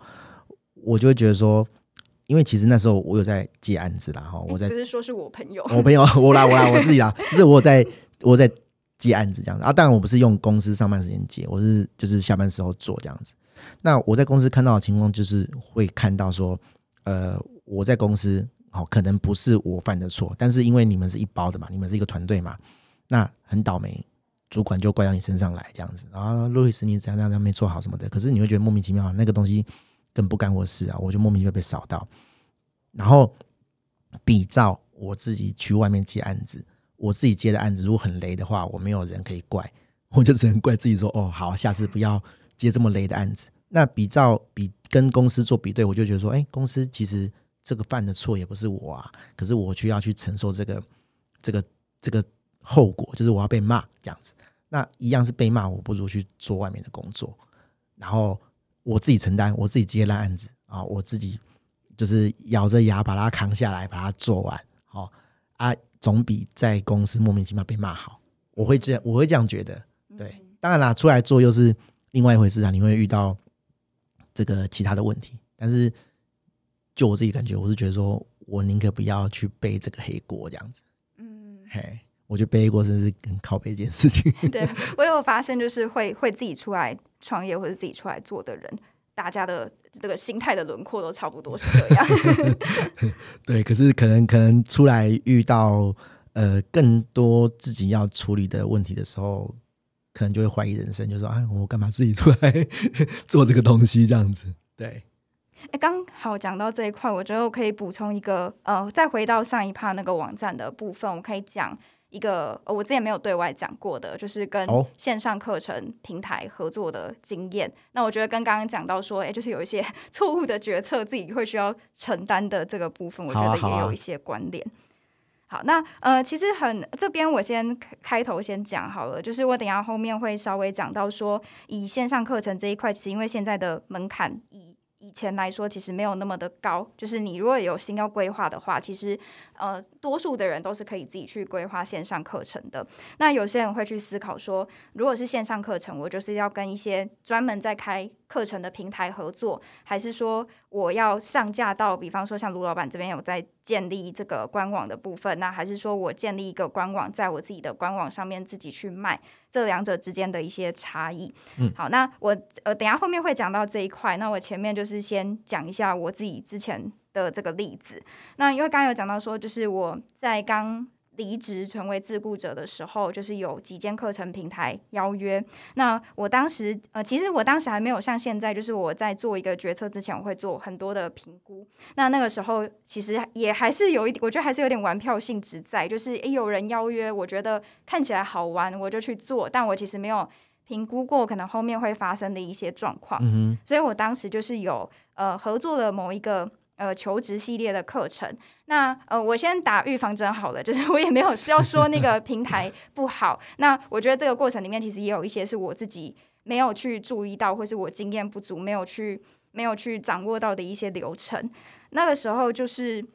我就会觉得说，因为其实那时候我有在接案子啦，哈，我在不是说是我朋友，我朋友，我来我来我自己啦，就是我在我在接案子这样子啊。当然我不是用公司上班时间接，我是就是下班时候做这样子。那我在公司看到的情况就是会看到说，呃，我在公司。哦，可能不是我犯的错，但是因为你们是一包的嘛，你们是一个团队嘛，那很倒霉，主管就怪到你身上来这样子啊，路易斯你怎样怎样没做好什么的，可是你会觉得莫名其妙，那个东西更不干我事啊，我就莫名其妙被扫到。然后比照我自己去外面接案子，我自己接的案子如果很雷的话，我没有人可以怪，我就只能怪自己说，哦，好，下次不要接这么雷的案子。那比照比跟公司做比对，我就觉得说，哎，公司其实。这个犯的错也不是我啊，可是我却要去承受这个、这个、这个后果，就是我要被骂这样子。那一样是被骂，我不如去做外面的工作，然后我自己承担，我自己接烂案子啊，我自己就是咬着牙把它扛下来，把它做完。好啊，总比在公司莫名其妙被骂好。我会这样，我会这样觉得。对，当然啦，出来做又是另外一回事啊，你会遇到这个其他的问题，但是。就我自己感觉，我是觉得说，我宁可不要去背这个黑锅这样子。嗯，嘿，我觉得背黑锅真是很靠背一件事情。对，我有发现，就是会会自己出来创业或者自己出来做的人，大家的这个心态的轮廓都差不多是这样。对，可是可能可能出来遇到呃更多自己要处理的问题的时候，可能就会怀疑人生，就说：“哎，我干嘛自己出来 做这个东西？”这样子，对。哎，刚好讲到这一块，我觉得我可以补充一个，呃，再回到上一趴那个网站的部分，我可以讲一个我之前没有对外讲过的，就是跟线上课程平台合作的经验。哦、那我觉得跟刚刚讲到说，哎，就是有一些 错误的决策，自己会需要承担的这个部分，我觉得也有一些关联。好，啊好，啊、好，那呃，其实很这边我先开头先讲好了，就是我等下后面会稍微讲到说，以线上课程这一块，其实因为现在的门槛以以前来说，其实没有那么的高。就是你如果有心要规划的话，其实呃，多数的人都是可以自己去规划线上课程的。那有些人会去思考说，如果是线上课程，我就是要跟一些专门在开课程的平台合作，还是说我要上架到，比方说像卢老板这边有在建立这个官网的部分，那还是说我建立一个官网，在我自己的官网上面自己去卖，这两者之间的一些差异。嗯，好，那我呃等下后面会讲到这一块，那我前面就是先讲一下我自己之前的这个例子。那因为刚刚有讲到说，就是我在刚。离职成为自雇者的时候，就是有几间课程平台邀约。那我当时，呃，其实我当时还没有像现在，就是我在做一个决策之前，我会做很多的评估。那那个时候，其实也还是有一点，我觉得还是有点玩票性质在，就是诶，有人邀约，我觉得看起来好玩，我就去做。但我其实没有评估过可能后面会发生的一些状况。嗯。所以我当时就是有呃合作了某一个。呃，求职系列的课程，那呃，我先打预防针好了，就是我也没有需要说那个 平台不好。那我觉得这个过程里面其实也有一些是我自己没有去注意到，或是我经验不足，没有去没有去掌握到的一些流程。那个时候就是，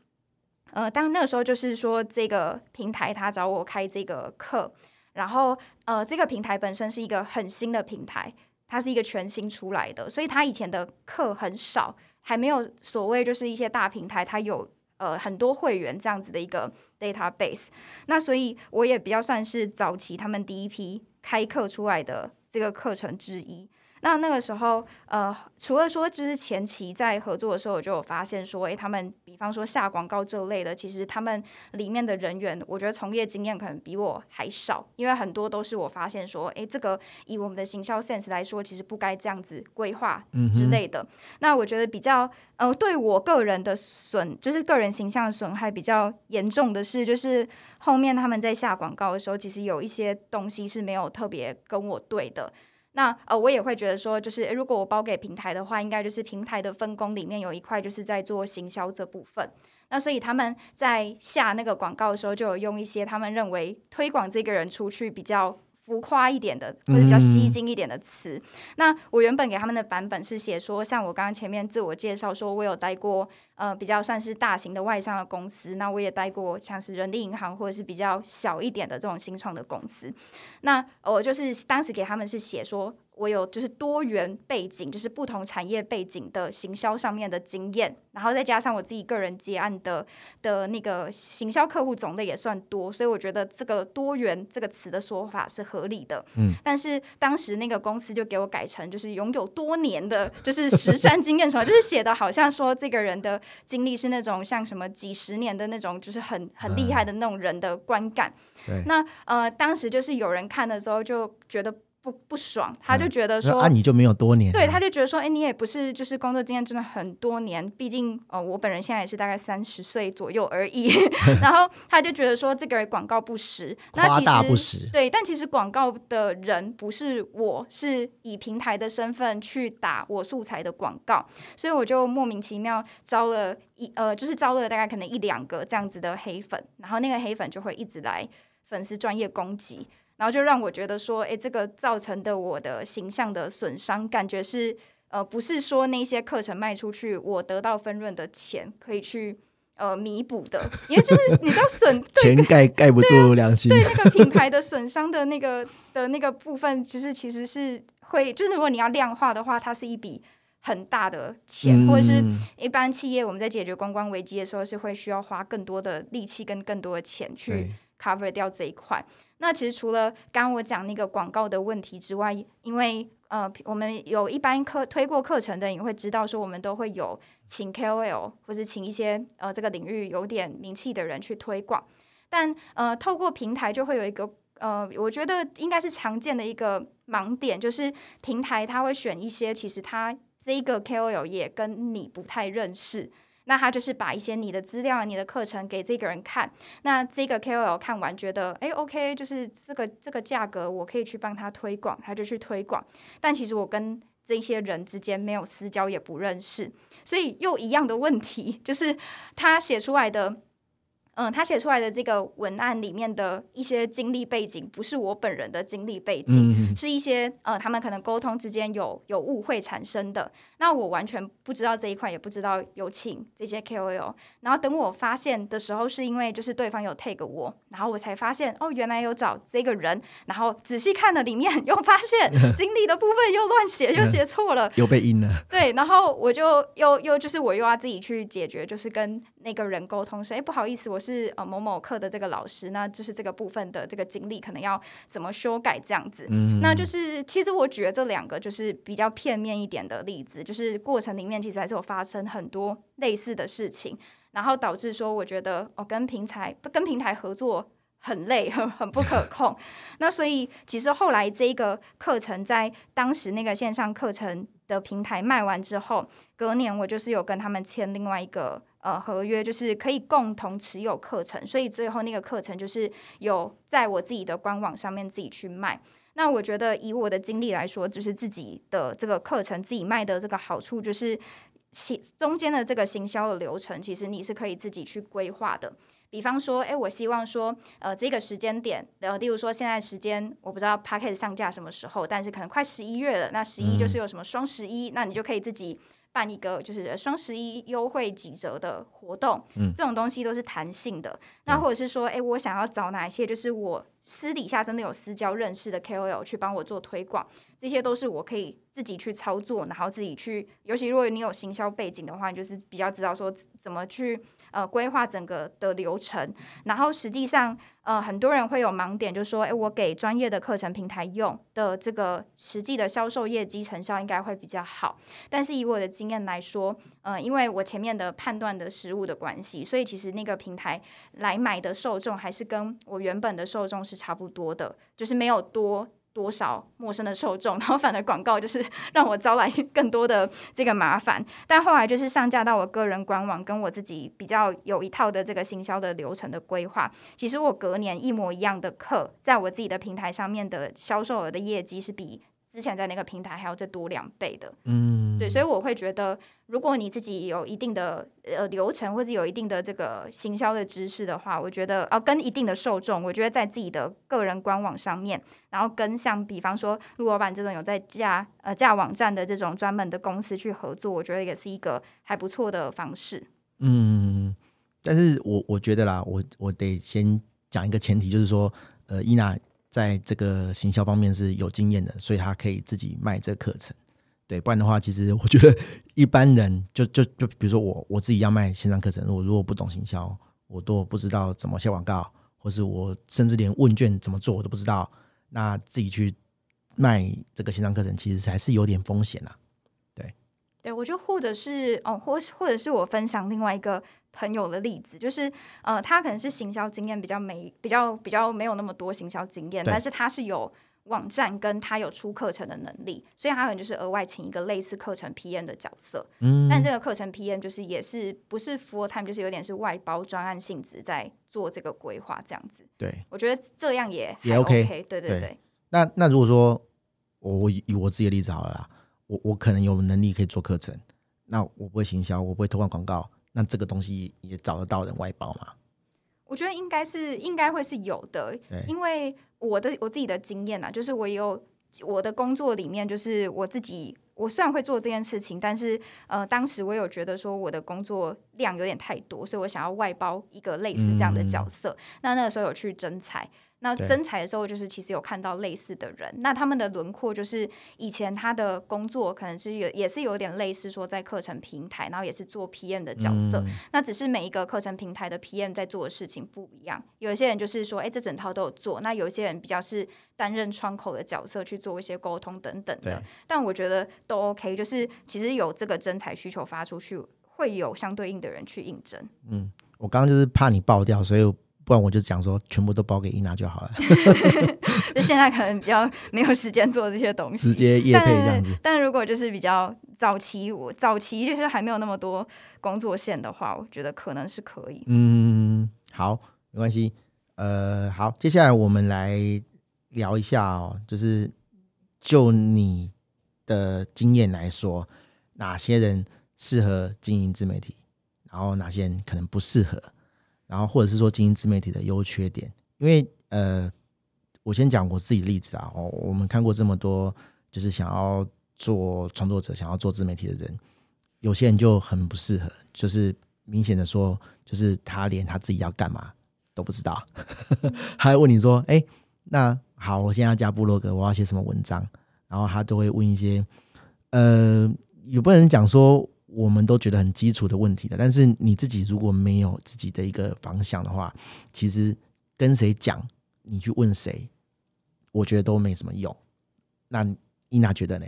呃，当那个时候就是说，这个平台他找我开这个课，然后呃，这个平台本身是一个很新的平台。它是一个全新出来的，所以它以前的课很少，还没有所谓就是一些大平台，它有呃很多会员这样子的一个 database。那所以我也比较算是早期他们第一批开课出来的这个课程之一。那那个时候，呃，除了说就是前期在合作的时候，我就有发现说，诶，他们比方说下广告这类的，其实他们里面的人员，我觉得从业经验可能比我还少，因为很多都是我发现说，诶，这个以我们的行销 sense 来说，其实不该这样子规划之类的。嗯、那我觉得比较，呃，对我个人的损，就是个人形象的损害比较严重的是，就是后面他们在下广告的时候，其实有一些东西是没有特别跟我对的。那呃，我也会觉得说，就是如果我包给平台的话，应该就是平台的分工里面有一块就是在做行销这部分。那所以他们在下那个广告的时候，就有用一些他们认为推广这个人出去比较浮夸一点的，或者比较吸睛一点的词。嗯、那我原本给他们的版本是写说，像我刚刚前面自我介绍说，我有待过呃比较算是大型的外商的公司，那我也待过像是人力银行或者是比较小一点的这种新创的公司。那我就是当时给他们是写说。我有就是多元背景，就是不同产业背景的行销上面的经验，然后再加上我自己个人接案的的那个行销客户种类也算多，所以我觉得这个多元这个词的说法是合理的。嗯，但是当时那个公司就给我改成就是拥有多年的，就是实战经验什么，就是写的好像说这个人的经历是那种像什么几十年的那种，就是很很厉害的那种人的观感。对，那呃，当时就是有人看的时候就觉得。不不爽，他就觉得说，嗯、啊，你就没有多年？对，他就觉得说，哎、欸，你也不是，就是工作经验真的很多年，毕竟，呃，我本人现在也是大概三十岁左右而已。然后他就觉得说，这个广告不实，夸大不实。对，但其实广告的人不是我，是以平台的身份去打我素材的广告，所以我就莫名其妙招了一呃，就是招了大概可能一两个这样子的黑粉，然后那个黑粉就会一直来粉丝专业攻击。然后就让我觉得说，诶，这个造成的我的形象的损伤，感觉是呃，不是说那些课程卖出去，我得到分润的钱可以去呃弥补的，因为就是你知道损 钱盖盖不住良心，对，对那 个品牌的损伤的那个的那个部分，其实其实是会，就是如果你要量化的话，它是一笔很大的钱，嗯、或者是一般企业我们在解决公关危机的时候，是会需要花更多的力气跟更多的钱去 cover 掉这一块。那其实除了刚我讲那个广告的问题之外，因为呃，我们有一般课推过课程的，你会知道说我们都会有请 KOL 或是请一些呃这个领域有点名气的人去推广，但呃透过平台就会有一个呃，我觉得应该是常见的一个盲点，就是平台他会选一些其实他这一个 KOL 也跟你不太认识。那他就是把一些你的资料、你的课程给这个人看，那这个 KOL 看完觉得，哎，OK，就是这个这个价格，我可以去帮他推广，他就去推广。但其实我跟这些人之间没有私交，也不认识，所以又一样的问题，就是他写出来的。嗯，他写出来的这个文案里面的一些经历背景，不是我本人的经历背景，嗯、是一些呃，他们可能沟通之间有有误会产生的。那我完全不知道这一块，也不知道有请这些 KOL。然后等我发现的时候，是因为就是对方有 take 我，然后我才发现哦，原来有找这个人。然后仔细看了里面，又发现 经历的部分又乱写，又写错了，又被阴了。对，然后我就又又就是我又要自己去解决，就是跟那个人沟通说，哎，不好意思，我是。呃某某课的这个老师，那就是这个部分的这个经历可能要怎么修改这样子。嗯，那就是其实我举了这两个就是比较片面一点的例子，就是过程里面其实还是有发生很多类似的事情，然后导致说我觉得我跟平台跟平台合作很累，很很不可控。那所以其实后来这一个课程在当时那个线上课程的平台卖完之后，隔年我就是有跟他们签另外一个。呃，合约就是可以共同持有课程，所以最后那个课程就是有在我自己的官网上面自己去卖。那我觉得以我的经历来说，就是自己的这个课程自己卖的这个好处，就是其中间的这个行销的流程，其实你是可以自己去规划的。比方说，诶，我希望说，呃，这个时间点，然后例如说现在时间我不知道 Podcast 上架什么时候，但是可能快十一月了，那十一就是有什么双十一，那你就可以自己。办一个就是双十一优惠几折的活动，嗯，这种东西都是弹性的。那或者是说，哎，我想要找哪一些就是我私底下真的有私交认识的 KOL 去帮我做推广，这些都是我可以自己去操作，然后自己去。尤其如果你有行销背景的话，你就是比较知道说怎么去呃规划整个的流程。然后实际上，呃，很多人会有盲点，就说，哎，我给专业的课程平台用的这个实际的销售业绩成效应该会比较好。但是以我的经验来说，呃，因为我前面的判断的失误的关系，所以其实那个平台来。买的受众还是跟我原本的受众是差不多的，就是没有多多少陌生的受众，然后反而广告就是让我招来更多的这个麻烦。但后来就是上架到我个人官网，跟我自己比较有一套的这个行销的流程的规划。其实我隔年一模一样的课，在我自己的平台上面的销售额的业绩是比。之前在那个平台还要再多两倍的，嗯，对，所以我会觉得，如果你自己有一定的呃流程，或者有一定的这个行销的知识的话，我觉得啊，跟一定的受众，我觉得在自己的个人官网上面，然后跟像比方说陆老板这种有在架呃架网站的这种专门的公司去合作，我觉得也是一个还不错的方式。嗯，但是我我觉得啦，我我得先讲一个前提，就是说，呃，伊娜。在这个行销方面是有经验的，所以他可以自己卖这个课程。对，不然的话，其实我觉得 一般人就就就比如说我我自己要卖线上课程，我如果不懂行销，我都不知道怎么下广告，或是我甚至连问卷怎么做我都不知道，那自己去卖这个线上课程，其实还是有点风险啦。对，对，我觉得或者是哦，或或者是我分享另外一个。朋友的例子就是，呃，他可能是行销经验比较没、比较、比较没有那么多行销经验，但是他是有网站跟他有出课程的能力，所以他可能就是额外请一个类似课程 PM 的角色。嗯，但这个课程 PM 就是也是不是 full time，就是有点是外包专案性质在做这个规划这样子。对，我觉得这样也也 OK。对对对，对。那那如果说我以我自己的例子好了啦，我我可能有能力可以做课程，那我不会行销，我不会投放广告。那这个东西也找得到人外包吗？我觉得应该是应该会是有的，因为我的我自己的经验啊，就是我有我的工作里面，就是我自己，我虽然会做这件事情，但是呃，当时我有觉得说我的工作量有点太多，所以我想要外包一个类似这样的角色。嗯、那那个时候有去征才。那征才的时候，就是其实有看到类似的人，那他们的轮廓就是以前他的工作可能是有，也是有点类似说在课程平台，然后也是做 PM 的角色。嗯、那只是每一个课程平台的 PM 在做的事情不一样。有一些人就是说，哎，这整套都有做；那有一些人比较是担任窗口的角色去做一些沟通等等的。但我觉得都 OK，就是其实有这个征才需求发出去，会有相对应的人去应征。嗯，我刚刚就是怕你爆掉，所以。不然我就讲说，全部都包给伊娜就好了。就现在可能比较没有时间做这些东西，直接业配这样子。但如果就是比较早期，我早期就是还没有那么多工作线的话，我觉得可能是可以。嗯，好，没关系。呃，好，接下来我们来聊一下哦，就是就你的经验来说，哪些人适合经营自媒体，然后哪些人可能不适合。然后或者是说经营自媒体的优缺点，因为呃，我先讲我自己例子啊。哦，我们看过这么多，就是想要做创作者、想要做自媒体的人，有些人就很不适合，就是明显的说，就是他连他自己要干嘛都不知道，还问你说，哎，那好，我现在要加部落格，我要写什么文章？然后他都会问一些，呃，有不能讲说。我们都觉得很基础的问题的，但是你自己如果没有自己的一个方向的话，其实跟谁讲，你去问谁，我觉得都没什么用。那伊娜觉得呢？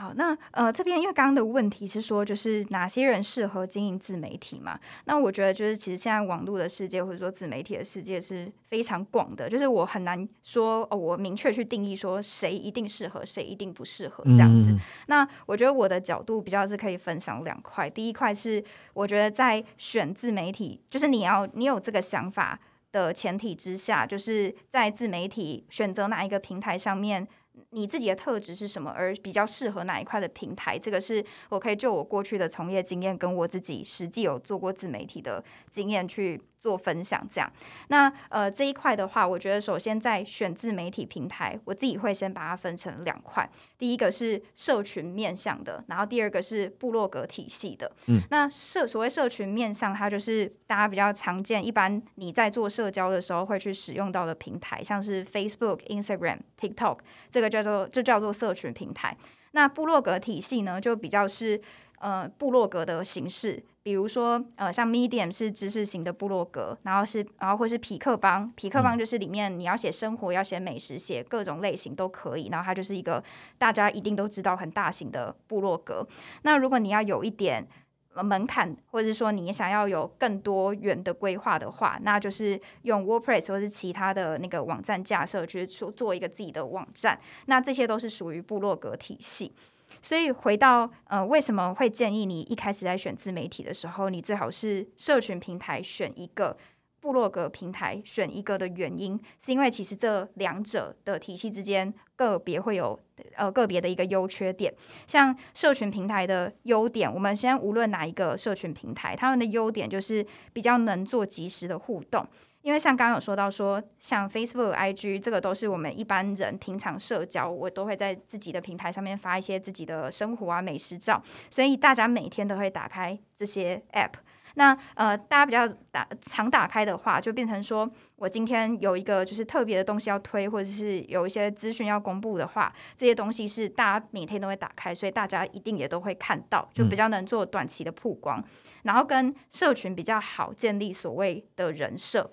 好，那呃，这边因为刚刚的问题是说，就是哪些人适合经营自媒体嘛？那我觉得就是其实现在网络的世界或者说自媒体的世界是非常广的，就是我很难说哦，我明确去定义说谁一定适合，谁一定不适合这样子。嗯。那我觉得我的角度比较是可以分享两块，第一块是我觉得在选自媒体，就是你要你有这个想法的前提之下，就是在自媒体选择哪一个平台上面。你自己的特质是什么？而比较适合哪一块的平台？这个是我可以就我过去的从业经验，跟我自己实际有做过自媒体的经验去做分享这样，那呃这一块的话，我觉得首先在选自媒体平台，我自己会先把它分成两块，第一个是社群面向的，然后第二个是部落格体系的。嗯，那社所谓社群面向，它就是大家比较常见，一般你在做社交的时候会去使用到的平台，像是 Facebook、Instagram、TikTok，这个叫做就叫做社群平台。那部落格体系呢，就比较是呃部落格的形式。比如说，呃，像 Medium 是知识型的部落格，然后是，然后或是匹克邦，匹克邦就是里面你要写生活，要写美食，写各种类型都可以。然后它就是一个大家一定都知道很大型的部落格。那如果你要有一点门槛，或者是说你想要有更多元的规划的话，那就是用 WordPress 或是其他的那个网站架设去做做一个自己的网站。那这些都是属于部落格体系。所以回到呃，为什么会建议你一开始在选自媒体的时候，你最好是社群平台选一个，部落格平台选一个的原因，是因为其实这两者的体系之间个别会有呃个别的一个优缺点。像社群平台的优点，我们先无论哪一个社群平台，他们的优点就是比较能做及时的互动。因为像刚刚有说到说，像 Facebook、IG 这个都是我们一般人平常社交，我都会在自己的平台上面发一些自己的生活啊、美食照，所以大家每天都会打开这些 App。那呃，大家比较打常打开的话，就变成说我今天有一个就是特别的东西要推，或者是有一些资讯要公布的话，这些东西是大家每天都会打开，所以大家一定也都会看到，就比较能做短期的曝光，然后跟社群比较好建立所谓的人设。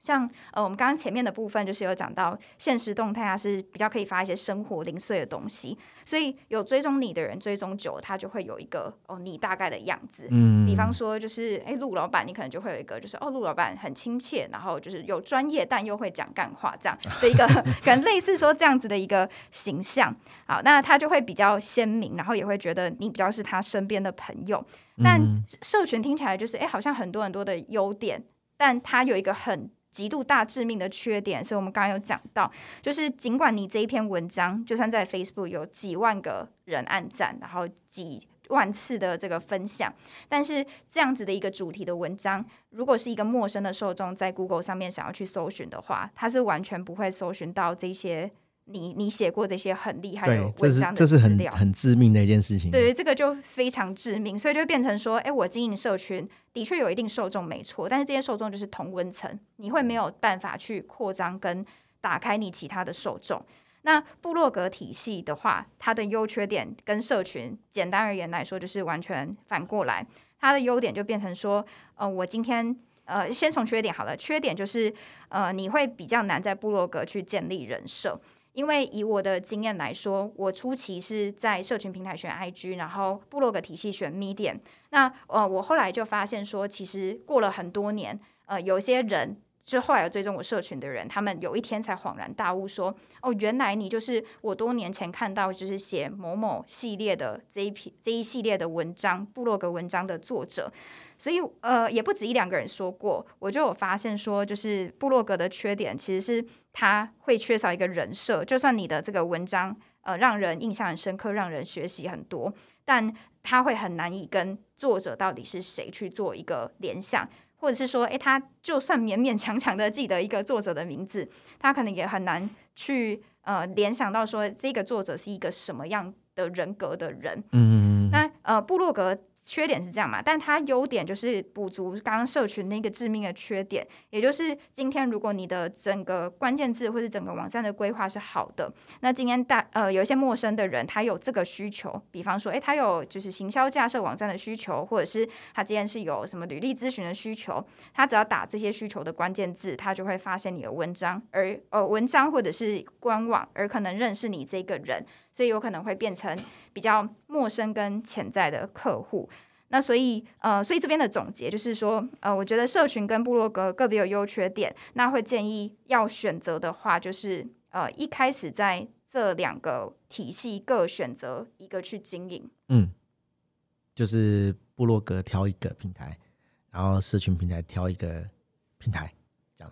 像呃，我们刚刚前面的部分就是有讲到现实动态啊，是比较可以发一些生活零碎的东西，所以有追踪你的人追踪久了，他就会有一个哦，你大概的样子。嗯，比方说就是哎，陆老板，你可能就会有一个就是哦，陆老板很亲切，然后就是有专业但又会讲干话这样的一个，可能类似说这样子的一个形象。好，那他就会比较鲜明，然后也会觉得你比较是他身边的朋友。但社群听起来就是哎，好像很多很多的优点，但他有一个很。极度大致命的缺点，所以我们刚刚有讲到，就是尽管你这一篇文章，就算在 Facebook 有几万个人按赞，然后几万次的这个分享，但是这样子的一个主题的文章，如果是一个陌生的受众在 Google 上面想要去搜寻的话，他是完全不会搜寻到这些。你你写过这些很厉害的文章的资料，这是很很致命的一件事情。对，这个就非常致命，所以就变成说，哎，我经营社群的确有一定受众没错，但是这些受众就是同温层，你会没有办法去扩张跟打开你其他的受众。那部落格体系的话，它的优缺点跟社群简单而言来说，就是完全反过来。它的优点就变成说，呃，我今天呃，先从缺点好了，缺点就是呃，你会比较难在部落格去建立人设。因为以我的经验来说，我初期是在社群平台选 IG，然后部落格体系选 Medium。那呃，我后来就发现说，其实过了很多年，呃，有些人就后来有追踪我社群的人，他们有一天才恍然大悟说，哦，原来你就是我多年前看到就是写某某系列的这一批这一系列的文章，部落格文章的作者。所以呃，也不止一两个人说过，我就有发现说，就是部落格的缺点其实是。他会缺少一个人设，就算你的这个文章呃让人印象很深刻，让人学习很多，但他会很难以跟作者到底是谁去做一个联想，或者是说，诶，他就算勉勉强强的记得一个作者的名字，他可能也很难去呃联想到说这个作者是一个什么样的人格的人。嗯，那呃部落格。缺点是这样嘛，但它优点就是补足刚刚社群那个致命的缺点，也就是今天如果你的整个关键字或者整个网站的规划是好的，那今天大呃有一些陌生的人他有这个需求，比方说诶，他有就是行销架设网站的需求，或者是他今天是有什么履历咨询的需求，他只要打这些需求的关键字，他就会发现你的文章，而呃文章或者是官网，而可能认识你这个人。所以有可能会变成比较陌生跟潜在的客户。那所以呃，所以这边的总结就是说，呃，我觉得社群跟部落格个别有优缺点。那会建议要选择的话，就是呃，一开始在这两个体系各选择一个去经营。嗯，就是部落格挑一个平台，然后社群平台挑一个平台。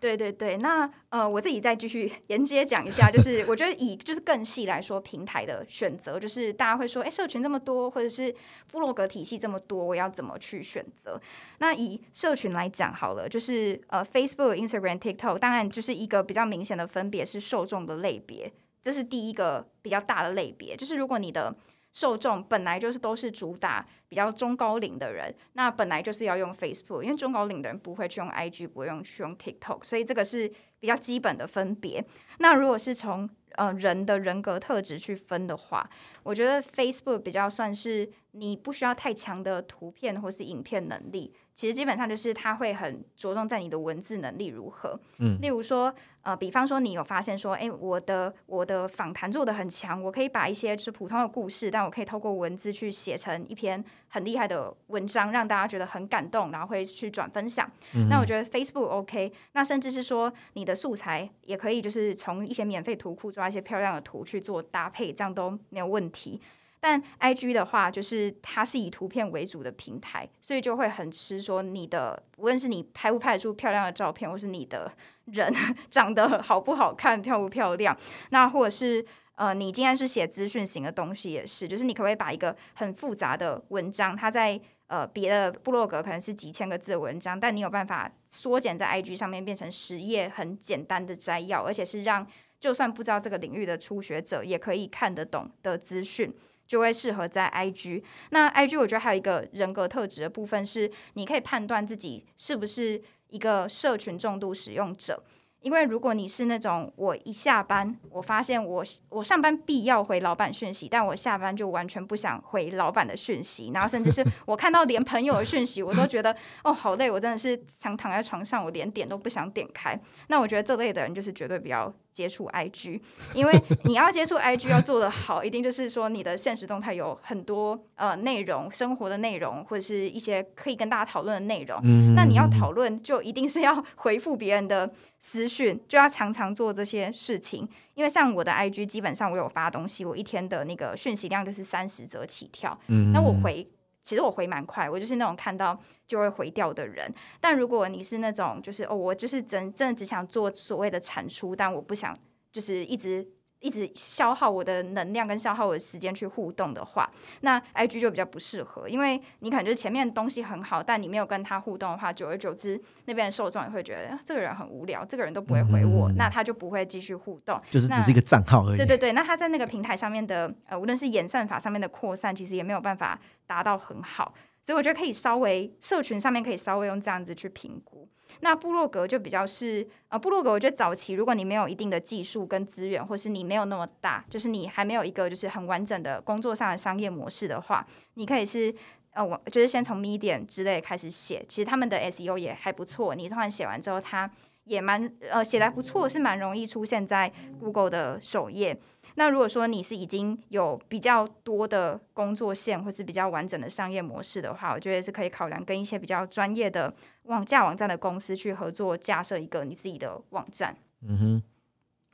对对对，那呃，我自己再继续 沿接讲一下，就是我觉得以就是更细来说，平台的选择，就是大家会说，哎，社群这么多，或者是部落格体系这么多，我要怎么去选择？那以社群来讲好了，就是呃，Facebook、Instagram、TikTok，当然就是一个比较明显的分别是受众的类别，这是第一个比较大的类别，就是如果你的。受众本来就是都是主打比较中高龄的人，那本来就是要用 Facebook，因为中高龄的人不会去用 IG，不会用去用 TikTok，所以这个是比较基本的分别。那如果是从呃人的人格特质去分的话，我觉得 Facebook 比较算是你不需要太强的图片或是影片能力。其实基本上就是它会很着重在你的文字能力如何，嗯，例如说，呃，比方说你有发现说，哎，我的我的访谈做的很强，我可以把一些就是普通的故事，但我可以透过文字去写成一篇很厉害的文章，让大家觉得很感动，然后会去转分享。嗯，那我觉得 Facebook OK，那甚至是说你的素材也可以就是从一些免费图库抓一些漂亮的图去做搭配，这样都没有问题。但 I G 的话，就是它是以图片为主的平台，所以就会很吃说你的，无论是你拍不拍得出漂亮的照片，或是你的人 长得好不好看、漂不漂亮，那或者是呃，你今天是写资讯型的东西，也是，就是你可不可以把一个很复杂的文章，它在呃别的部落格可能是几千个字的文章，但你有办法缩减在 I G 上面变成十页很简单的摘要，而且是让就算不知道这个领域的初学者也可以看得懂的资讯。就会适合在 IG。那 IG 我觉得还有一个人格特质的部分是，你可以判断自己是不是一个社群重度使用者。因为如果你是那种我一下班，我发现我我上班必要回老板讯息，但我下班就完全不想回老板的讯息，然后甚至是我看到连朋友的讯息，我都觉得哦好累，我真的是想躺在床上，我连点都不想点开。那我觉得这类的人就是绝对比较。接触 IG，因为你要接触 IG 要做得好，一定就是说你的现实动态有很多呃内容，生活的内容或者是一些可以跟大家讨论的内容。嗯、那你要讨论，就一定是要回复别人的私讯，就要常常做这些事情。因为像我的 IG，基本上我有发东西，我一天的那个讯息量就是三十则起跳。嗯，那我回。其实我回蛮快，我就是那种看到就会回掉的人。但如果你是那种，就是哦，我就是真真的只想做所谓的产出，但我不想就是一直。一直消耗我的能量跟消耗我的时间去互动的话，那 IG 就比较不适合，因为你可能就是前面东西很好，但你没有跟他互动的话，久而久之，那边的受众也会觉得这个人很无聊，这个人都不会回我，嗯、那他就不会继续互动，就是只是一个账号而已。对对对，那他在那个平台上面的呃，无论是演算法上面的扩散，其实也没有办法达到很好，所以我觉得可以稍微社群上面可以稍微用这样子去评估。那部落格就比较是呃，部落格我觉得早期如果你没有一定的技术跟资源，或是你没有那么大，就是你还没有一个就是很完整的工作上的商业模式的话，你可以是呃，我就是先从 Medium 之类开始写，其实他们的 SEO 也还不错。你突然写完之后，它也蛮呃写得还不错，是蛮容易出现在 Google 的首页。那如果说你是已经有比较多的工作线，或是比较完整的商业模式的话，我觉得是可以考量跟一些比较专业的网架网站的公司去合作，架设一个你自己的网站。嗯哼，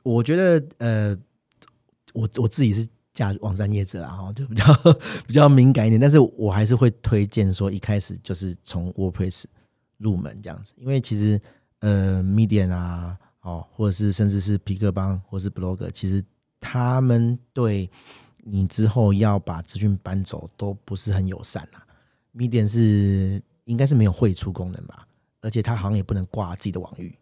我觉得呃，我我自己是架网站业者啊，哈，就比较 比较敏感一点，但是我还是会推荐说，一开始就是从 WordPress 入门这样子，因为其实呃，Medium 啊，哦，或者是甚至是皮克邦或是 Blog，其实。他们对你之后要把资讯搬走都不是很友善啊。Medium 是应该是没有汇出功能吧，而且它好像也不能挂自己的网域。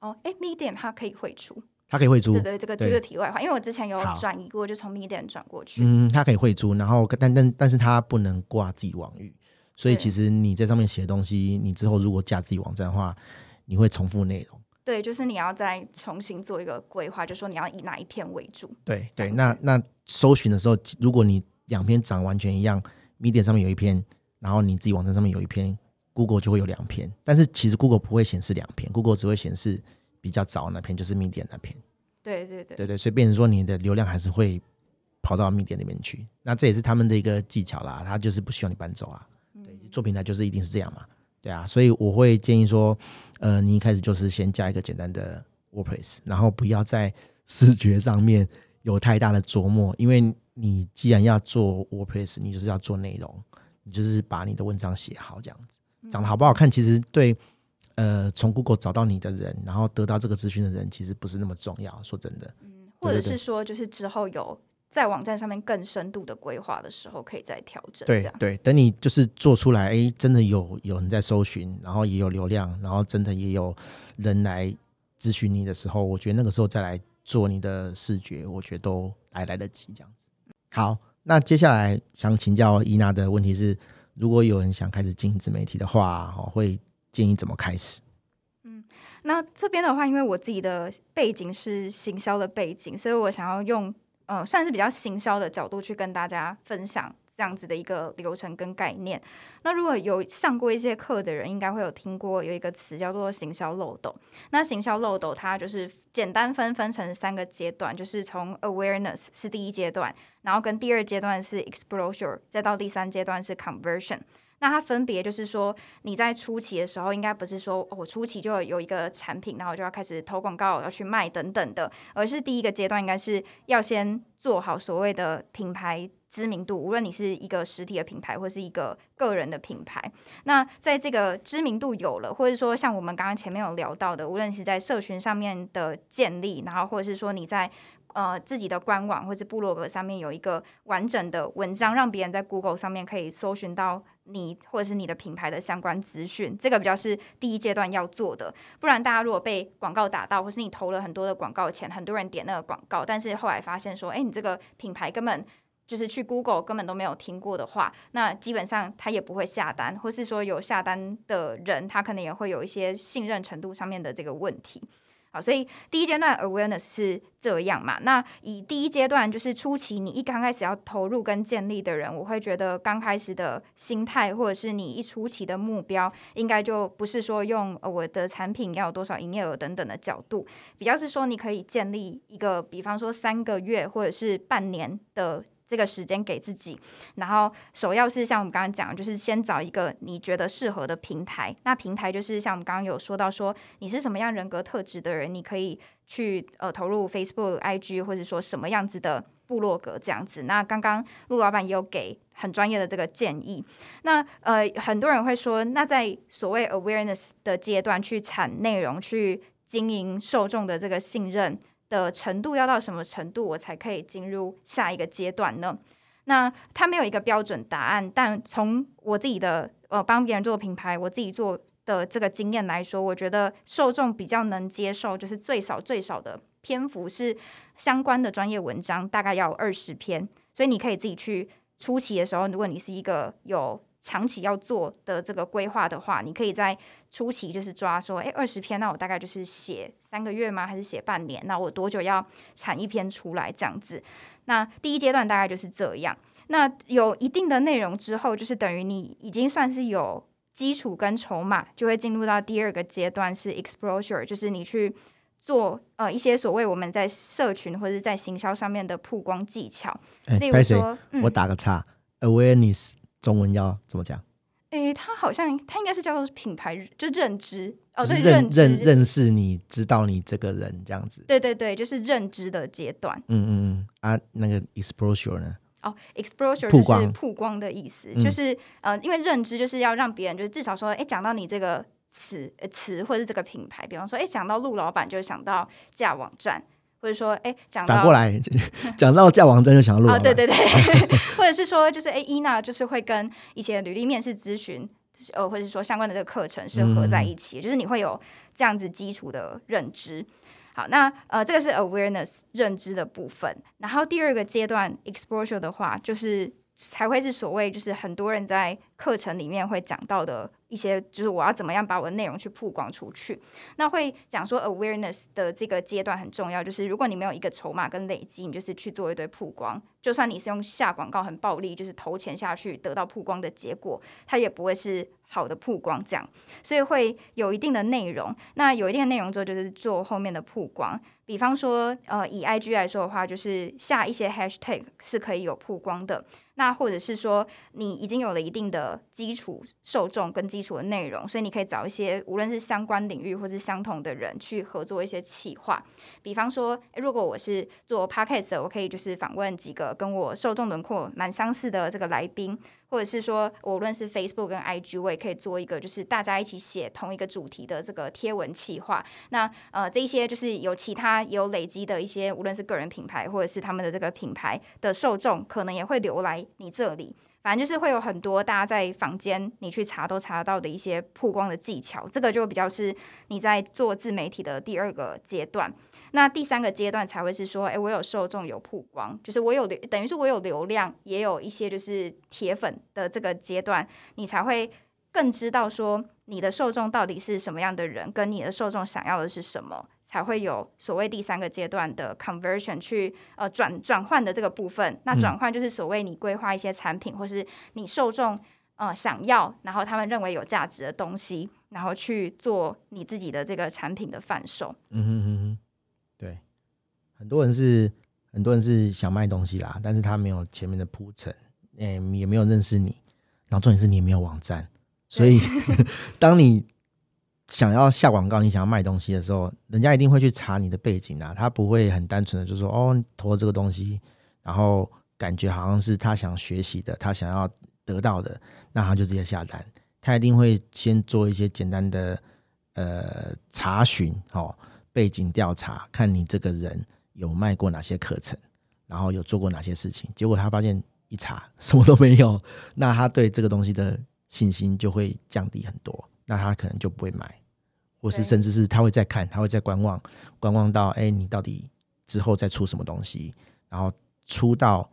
哦，哎，Medium 它可以汇出，它可以汇出。对对，这个这个题外话，因为我之前有转移过，就从 Medium 转过去。嗯，它可以汇出，然后但但但是它不能挂自己网域，所以其实你在上面写的东西，你之后如果架自己网站的话，你会重复内容。对，就是你要再重新做一个规划，就说你要以哪一篇为主。对对，那那搜寻的时候，如果你两篇长完全一样，Medium 上面有一篇，然后你自己网站上面有一篇，Google 就会有两篇。但是其实 Google 不会显示两篇，Google 只会显示比较早那篇，就是 Medium 那篇。对对对，对对，所以变成说你的流量还是会跑到 Medium 那边去。那这也是他们的一个技巧啦，他就是不需要你搬走啊。对，做平台就是一定是这样嘛。对啊，所以我会建议说，呃，你一开始就是先加一个简单的 WordPress，然后不要在 视觉上面有太大的琢磨，因为你既然要做 WordPress，你就是要做内容，你就是把你的文章写好，这样子长得好不好看，其实对呃，从 Google 找到你的人，然后得到这个资讯的人，其实不是那么重要。说真的，嗯，或者是说，就是之后有在网站上面更深度的规划的时候，可以再调整。对对，等你就是做出来，哎，真的有有人在搜寻，然后也有流量，然后真的也有人来咨询你的时候，我觉得那个时候再来做你的视觉，我觉得都还来得及这样子。好，那接下来想请教伊娜的问题是，如果有人想开始经营自媒体的话，会。建议怎么开始？嗯，那这边的话，因为我自己的背景是行销的背景，所以我想要用呃，算是比较行销的角度去跟大家分享这样子的一个流程跟概念。那如果有上过一些课的人，应该会有听过有一个词叫做行销漏斗。那行销漏斗它就是简单分分成三个阶段，就是从 awareness 是第一阶段，然后跟第二阶段是 exposure，再到第三阶段是 conversion。那它分别就是说，你在初期的时候，应该不是说我初期就有一个产品，然后就要开始投广告，要去卖等等的，而是第一个阶段应该是要先做好所谓的品牌知名度，无论你是一个实体的品牌或是一个个人的品牌。那在这个知名度有了，或者说像我们刚刚前面有聊到的，无论是在社群上面的建立，然后或者是说你在。呃，自己的官网或者部落格上面有一个完整的文章，让别人在 Google 上面可以搜寻到你或者是你的品牌的相关资讯，这个比较是第一阶段要做的。不然，大家如果被广告打到，或是你投了很多的广告钱，很多人点那个广告，但是后来发现说，哎，你这个品牌根本就是去 Google 根本都没有听过的话，那基本上他也不会下单，或是说有下单的人，他可能也会有一些信任程度上面的这个问题。好，所以第一阶段 awareness 是这样嘛？那以第一阶段就是初期，你一刚开始要投入跟建立的人，我会觉得刚开始的心态，或者是你一初期的目标，应该就不是说用我的产品要有多少营业额等等的角度，比较是说你可以建立一个，比方说三个月或者是半年的。这个时间给自己，然后首要是像我们刚刚讲，就是先找一个你觉得适合的平台。那平台就是像我们刚刚有说到说，你是什么样人格特质的人，你可以去呃投入 Facebook、IG，或者说什么样子的部落格这样子。那刚刚陆老板也有给很专业的这个建议。那呃很多人会说，那在所谓 awareness 的阶段去产内容，去经营受众的这个信任。的程度要到什么程度，我才可以进入下一个阶段呢？那它没有一个标准答案，但从我自己的呃帮别人做品牌，我自己做的这个经验来说，我觉得受众比较能接受，就是最少最少的篇幅是相关的专业文章，大概要二十篇，所以你可以自己去初期的时候，如果你是一个有。长期要做的这个规划的话，你可以在初期就是抓说，哎，二十篇，那我大概就是写三个月吗？还是写半年？那我多久要产一篇出来？这样子。那第一阶段大概就是这样。那有一定的内容之后，就是等于你已经算是有基础跟筹码，就会进入到第二个阶段是 exposure，就是你去做呃一些所谓我们在社群或者在行销上面的曝光技巧。诶例如说，嗯、我打个岔，awareness。中文要怎么讲？诶，他好像他应该是叫做品牌，就认知哦，对，认认认识你，知道你这个人这样子。对对对，就是认知的阶段。嗯嗯嗯啊，那个 exposure 呢？哦，exposure 就是曝光的意思，就是呃，因为认知就是要让别人就是至少说，哎，讲到你这个词词或者是这个品牌，比方说，哎，讲到陆老板就想到架网站。或者说，哎，讲到反过来 讲到架网站就想录啊，对对对，或者是说，就是哎，伊娜就是会跟一些履历面试咨询，呃，或者是说相关的这个课程是合在一起，嗯、就是你会有这样子基础的认知。好，那呃，这个是 awareness 认知的部分。然后第二个阶段 exposure 的话，就是才会是所谓就是很多人在课程里面会讲到的。一些就是我要怎么样把我的内容去曝光出去，那会讲说 awareness 的这个阶段很重要，就是如果你没有一个筹码跟累积，你就是去做一堆曝光，就算你是用下广告很暴力，就是投钱下去得到曝光的结果，它也不会是好的曝光这样，所以会有一定的内容，那有一定的内容之后就是做后面的曝光。比方说，呃，以 IG 来说的话，就是下一些 hashtag 是可以有曝光的。那或者是说，你已经有了一定的基础受众跟基础的内容，所以你可以找一些无论是相关领域或是相同的人去合作一些企划。比方说，如果我是做 podcast，我可以就是访问几个跟我受众轮廓蛮相似的这个来宾。或者是说我，无论是 Facebook 跟 IG，我也可以做一个，就是大家一起写同一个主题的这个贴文企划。那呃，这一些就是有其他有累积的一些，无论是个人品牌或者是他们的这个品牌的受众，可能也会留来你这里。反正就是会有很多大家在房间你去查都查得到的一些曝光的技巧。这个就比较是你在做自媒体的第二个阶段。那第三个阶段才会是说，诶，我有受众有曝光，就是我有流，等于是我有流量，也有一些就是铁粉的这个阶段，你才会更知道说你的受众到底是什么样的人，跟你的受众想要的是什么，才会有所谓第三个阶段的 conversion 去呃转转换的这个部分。那转换就是所谓你规划一些产品，或是你受众呃想要，然后他们认为有价值的东西，然后去做你自己的这个产品的贩售。嗯哼哼哼。对，很多人是很多人是想卖东西啦，但是他没有前面的铺陈，嗯，也没有认识你，然后重点是你也没有网站，所以 当你想要下广告，你想要卖东西的时候，人家一定会去查你的背景啊，他不会很单纯的就说哦，投这个东西，然后感觉好像是他想学习的，他想要得到的，那他就直接下单，他一定会先做一些简单的呃查询，哦。背景调查，看你这个人有卖过哪些课程，然后有做过哪些事情。结果他发现一查什么都没有，那他对这个东西的信心就会降低很多，那他可能就不会买，或是甚至是他会再看，他会再观望，观望到哎，你到底之后再出什么东西，然后出到。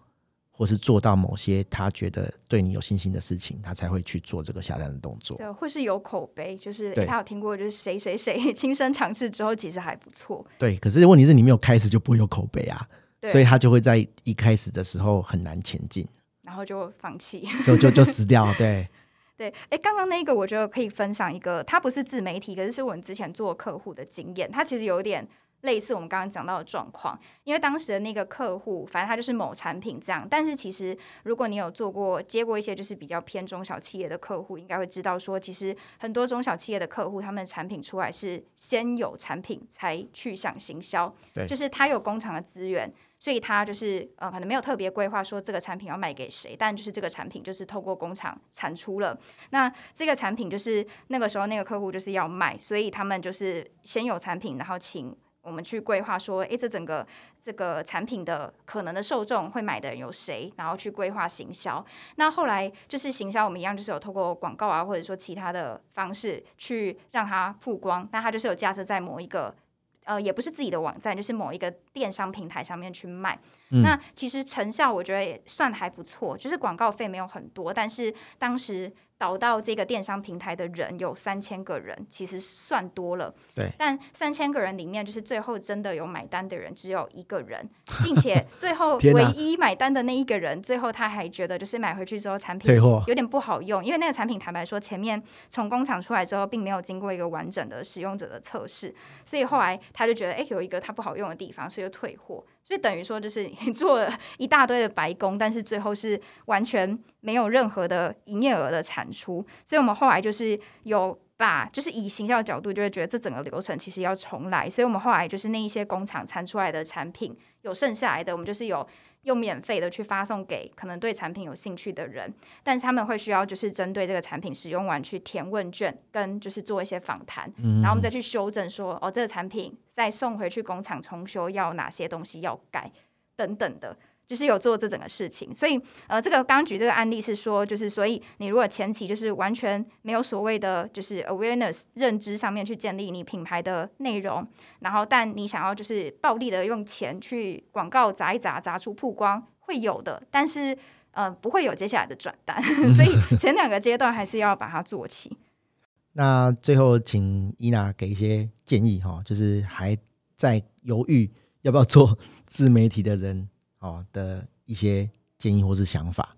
或是做到某些他觉得对你有信心的事情，他才会去做这个下单的动作。对，或是有口碑，就是他有听过，就是谁谁谁 亲身尝试之后，其实还不错。对，可是问题是你没有开始就不会有口碑啊，所以他就会在一开始的时候很难前进，然后就放弃，就就就死掉。对，对，哎，刚刚那个我觉得可以分享一个，他不是自媒体，可是是我们之前做客户的经验，他其实有点。类似我们刚刚讲到的状况，因为当时的那个客户，反正他就是某产品这样。但是其实，如果你有做过接过一些就是比较偏中小企业的客户，应该会知道说，其实很多中小企业的客户，他们的产品出来是先有产品才去想行销，对，就是他有工厂的资源，所以他就是呃可能没有特别规划说这个产品要卖给谁，但就是这个产品就是透过工厂产出了。那这个产品就是那个时候那个客户就是要卖，所以他们就是先有产品，然后请。我们去规划说，诶，这整个这个产品的可能的受众会买的人有谁，然后去规划行销。那后来就是行销，我们一样就是有透过广告啊，或者说其他的方式去让它曝光。那它就是有架设在某一个，呃，也不是自己的网站，就是某一个电商平台上面去卖。嗯。那其实成效我觉得也算还不错，就是广告费没有很多，但是当时。导到这个电商平台的人有三千个人，其实算多了。对，但三千个人里面，就是最后真的有买单的人只有一个人，并且 最后唯一买单的那一个人，最后他还觉得就是买回去之后产品有点不好用，因为那个产品坦白说前面从工厂出来之后，并没有经过一个完整的使用者的测试，所以后来他就觉得哎，有一个他不好用的地方，所以就退货。就等于说，就是你 做了一大堆的白工，但是最后是完全没有任何的营业额的产出。所以我们后来就是有把，就是以行销的角度，就会觉得这整个流程其实要重来。所以我们后来就是那一些工厂产出来的产品，有剩下来的，我们就是有。用免费的去发送给可能对产品有兴趣的人，但是他们会需要就是针对这个产品使用完去填问卷，跟就是做一些访谈，然后我们再去修正说哦，这个产品再送回去工厂重修要哪些东西要改等等的。就是有做这整个事情，所以呃，这个刚刚举这个案例是说，就是所以你如果前期就是完全没有所谓的就是 awareness 认知上面去建立你品牌的内容，然后但你想要就是暴力的用钱去广告砸一砸砸出曝光，会有的，但是呃不会有接下来的转单，所以前两个阶段还是要把它做起。那最后请伊娜给一些建议哈，就是还在犹豫要不要做自媒体的人。哦的一些建议或是想法，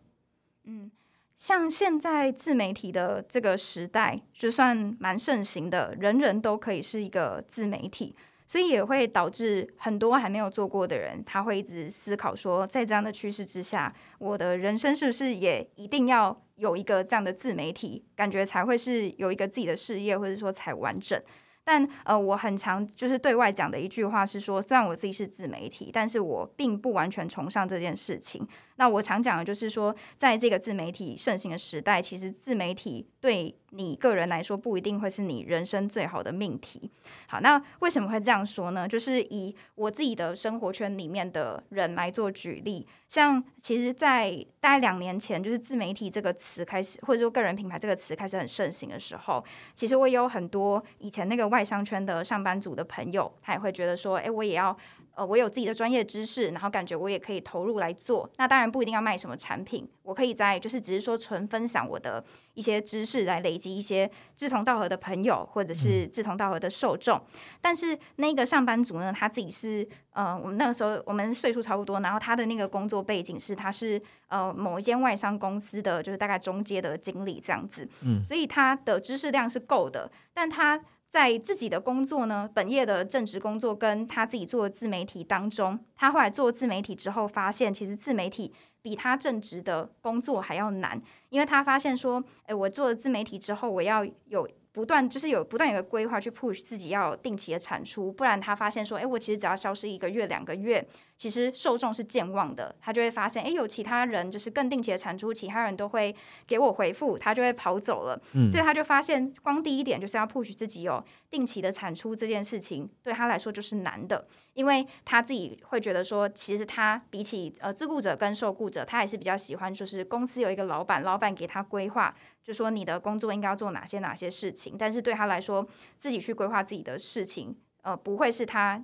嗯，像现在自媒体的这个时代，就算蛮盛行的，人人都可以是一个自媒体，所以也会导致很多还没有做过的人，他会一直思考说，在这样的趋势之下，我的人生是不是也一定要有一个这样的自媒体，感觉才会是有一个自己的事业，或者说才完整。但呃，我很常就是对外讲的一句话是说，虽然我自己是自媒体，但是我并不完全崇尚这件事情。那我常讲的就是说，在这个自媒体盛行的时代，其实自媒体对你个人来说不一定会是你人生最好的命题。好，那为什么会这样说呢？就是以我自己的生活圈里面的人来做举例，像其实，在大概两年前，就是自媒体这个词开始，或者说个人品牌这个词开始很盛行的时候，其实我也有很多以前那个外商圈的上班族的朋友，他也会觉得说，哎，我也要。呃，我有自己的专业知识，然后感觉我也可以投入来做。那当然不一定要卖什么产品，我可以在就是只是说纯分享我的一些知识，来累积一些志同道合的朋友，或者是志同道合的受众。嗯。但是那个上班族呢，他自己是呃，我们那个时候我们岁数差不多，然后他的那个工作背景是他是呃某一间外商公司的就是大概中阶的经理这样子，嗯，所以他的知识量是够的，但他。在自己的工作呢，本业的正职工作跟他自己做的自媒体当中，他后来做自媒体之后，发现其实自媒体比他正职的工作还要难，因为他发现说，诶，我做了自媒体之后，我要有。不断就是有不断有个规划去 push 自己要定期的产出，不然他发现说，哎，我其实只要消失一个月两个月，其实受众是健忘的，他就会发现，哎，有其他人就是更定期的产出，其他人都会给我回复，他就会跑走了。嗯，所以他就发现，光第一点就是要 push 自己有定期的产出这件事情，对他来说就是难的，因为他自己会觉得说，其实他比起呃自雇者跟受雇者，他还是比较喜欢就是公司有一个老板，老板给他规划。就说你的工作应该要做哪些哪些事情，但是对他来说，自己去规划自己的事情，呃，不会是他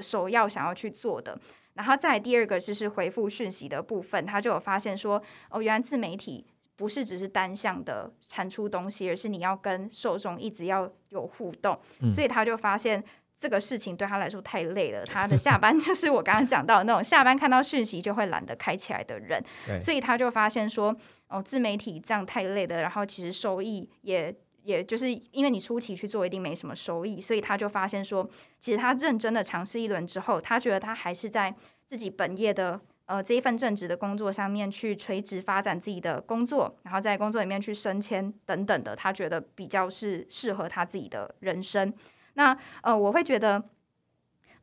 首要想要去做的。然后再第二个就是回复讯息的部分，他就有发现说，哦，原来自媒体不是只是单向的产出东西，而是你要跟受众一直要有互动，嗯，所以他就发现。这个事情对他来说太累了，他的下班 就是我刚刚讲到的那种下班看到讯息就会懒得开起来的人，所以他就发现说，哦，自媒体这样太累了，然后其实收益也也就是因为你初期去做一定没什么收益，所以他就发现说，其实他认真的尝试一轮之后，他觉得他还是在自己本业的呃这一份正职的工作上面去垂直发展自己的工作，然后在工作里面去升迁等等的，他觉得比较是适合他自己的人生。那呃，我会觉得，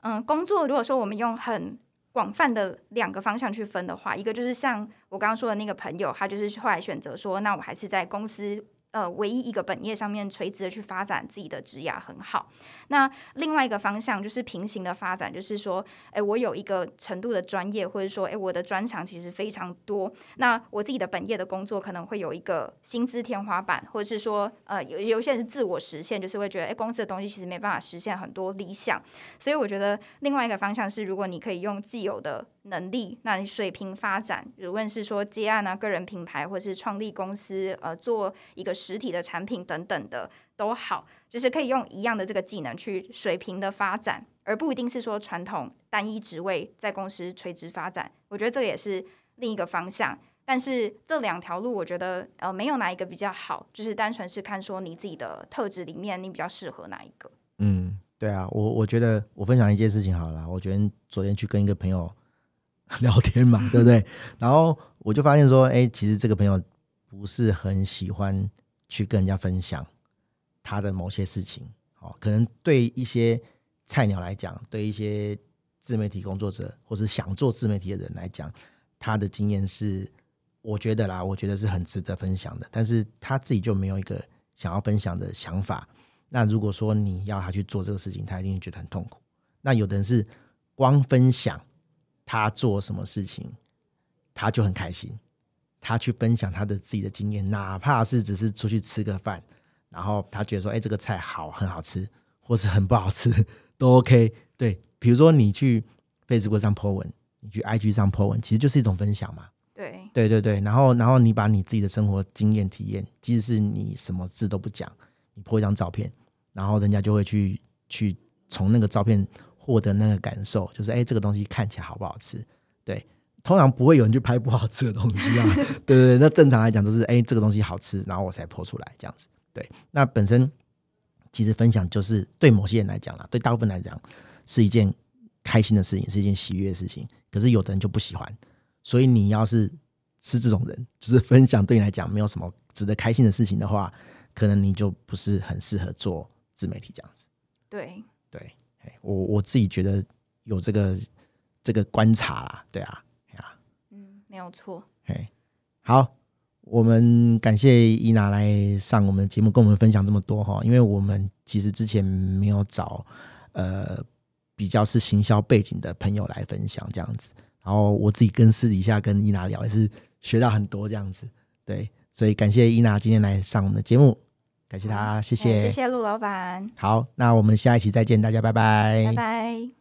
嗯、工作如果说我们用很广泛的两个方向去分的话，一个就是像我刚刚说的那个朋友，他就是后来选择说，那我还是在公司。呃，唯一一个本业上面垂直的去发展自己的职业很好。那另外一个方向就是平行的发展，就是说，诶，我有一个程度的专业，或者说，诶，我的专长其实非常多。那我自己的本业的工作可能会有一个薪资天花板，或者是说，呃，有有些人是自我实现，就是会觉得，诶，公司的东西其实没办法实现很多理想。所以我觉得另外一个方向是，如果你可以用既有的能力，那你水平发展，无论是说接案啊、个人品牌，或是创立公司，呃，做一个。实体的产品等等的都好，就是可以用一样的这个技能去水平的发展，而不一定是说传统单一职位在公司垂直发展。我觉得这也是另一个方向。但是这两条路，我觉得呃没有哪一个比较好，就是单纯是看说你自己的特质里面你比较适合哪一个。嗯，对啊，我我觉得我分享一件事情好了，我觉得昨天去跟一个朋友 聊天嘛，对不对？然后我就发现说，哎，其实这个朋友不是很喜欢。去跟人家分享他的某些事情，哦，可能对一些菜鸟来讲，对一些自媒体工作者或者想做自媒体的人来讲，他的经验是，我觉得啦，我觉得是很值得分享的。但是他自己就没有一个想要分享的想法。那如果说你要他去做这个事情，他一定觉得很痛苦。那有的人是光分享他做什么事情，他就很开心。他去分享他的自己的经验，哪怕是只是出去吃个饭，然后他觉得说，哎，这个菜好，很好吃，或是很不好吃，都 OK。对，比如说你去 Facebook 上 po 文，你去 IG 上 po 文，其实就是一种分享嘛。对，对对对。然后，然后你把你自己的生活经验体验，即使是你什么字都不讲，你 po 一张照片，然后人家就会去去从那个照片获得那个感受，就是哎，这个东西看起来好不好吃？对。通常不会有人去拍不好吃的东西啊，对对对，那正常来讲都是，哎、欸，这个东西好吃，然后我才 po 出来这样子。对，那本身其实分享就是对某些人来讲啦，对大部分来讲是一件开心的事情，是一件喜悦的事情。可是有的人就不喜欢，所以你要是是这种人，就是分享对你来讲没有什么值得开心的事情的话，可能你就不是很适合做自媒体这样子。对对，我我自己觉得有这个这个观察啦，对啊，啊，嗯，没有错。嘿，好，我们感谢伊娜来上我们的节目，跟我们分享这么多哈，因为我们其实之前没有找呃比较是行销背景的朋友来分享这样子，然后我自己跟私底下跟伊娜聊也是学到很多这样子，对。所以感谢伊娜今天来上我们的节目，感谢他，谢谢，谢谢陆老板。好，那我们下一期再见，大家拜拜，拜拜。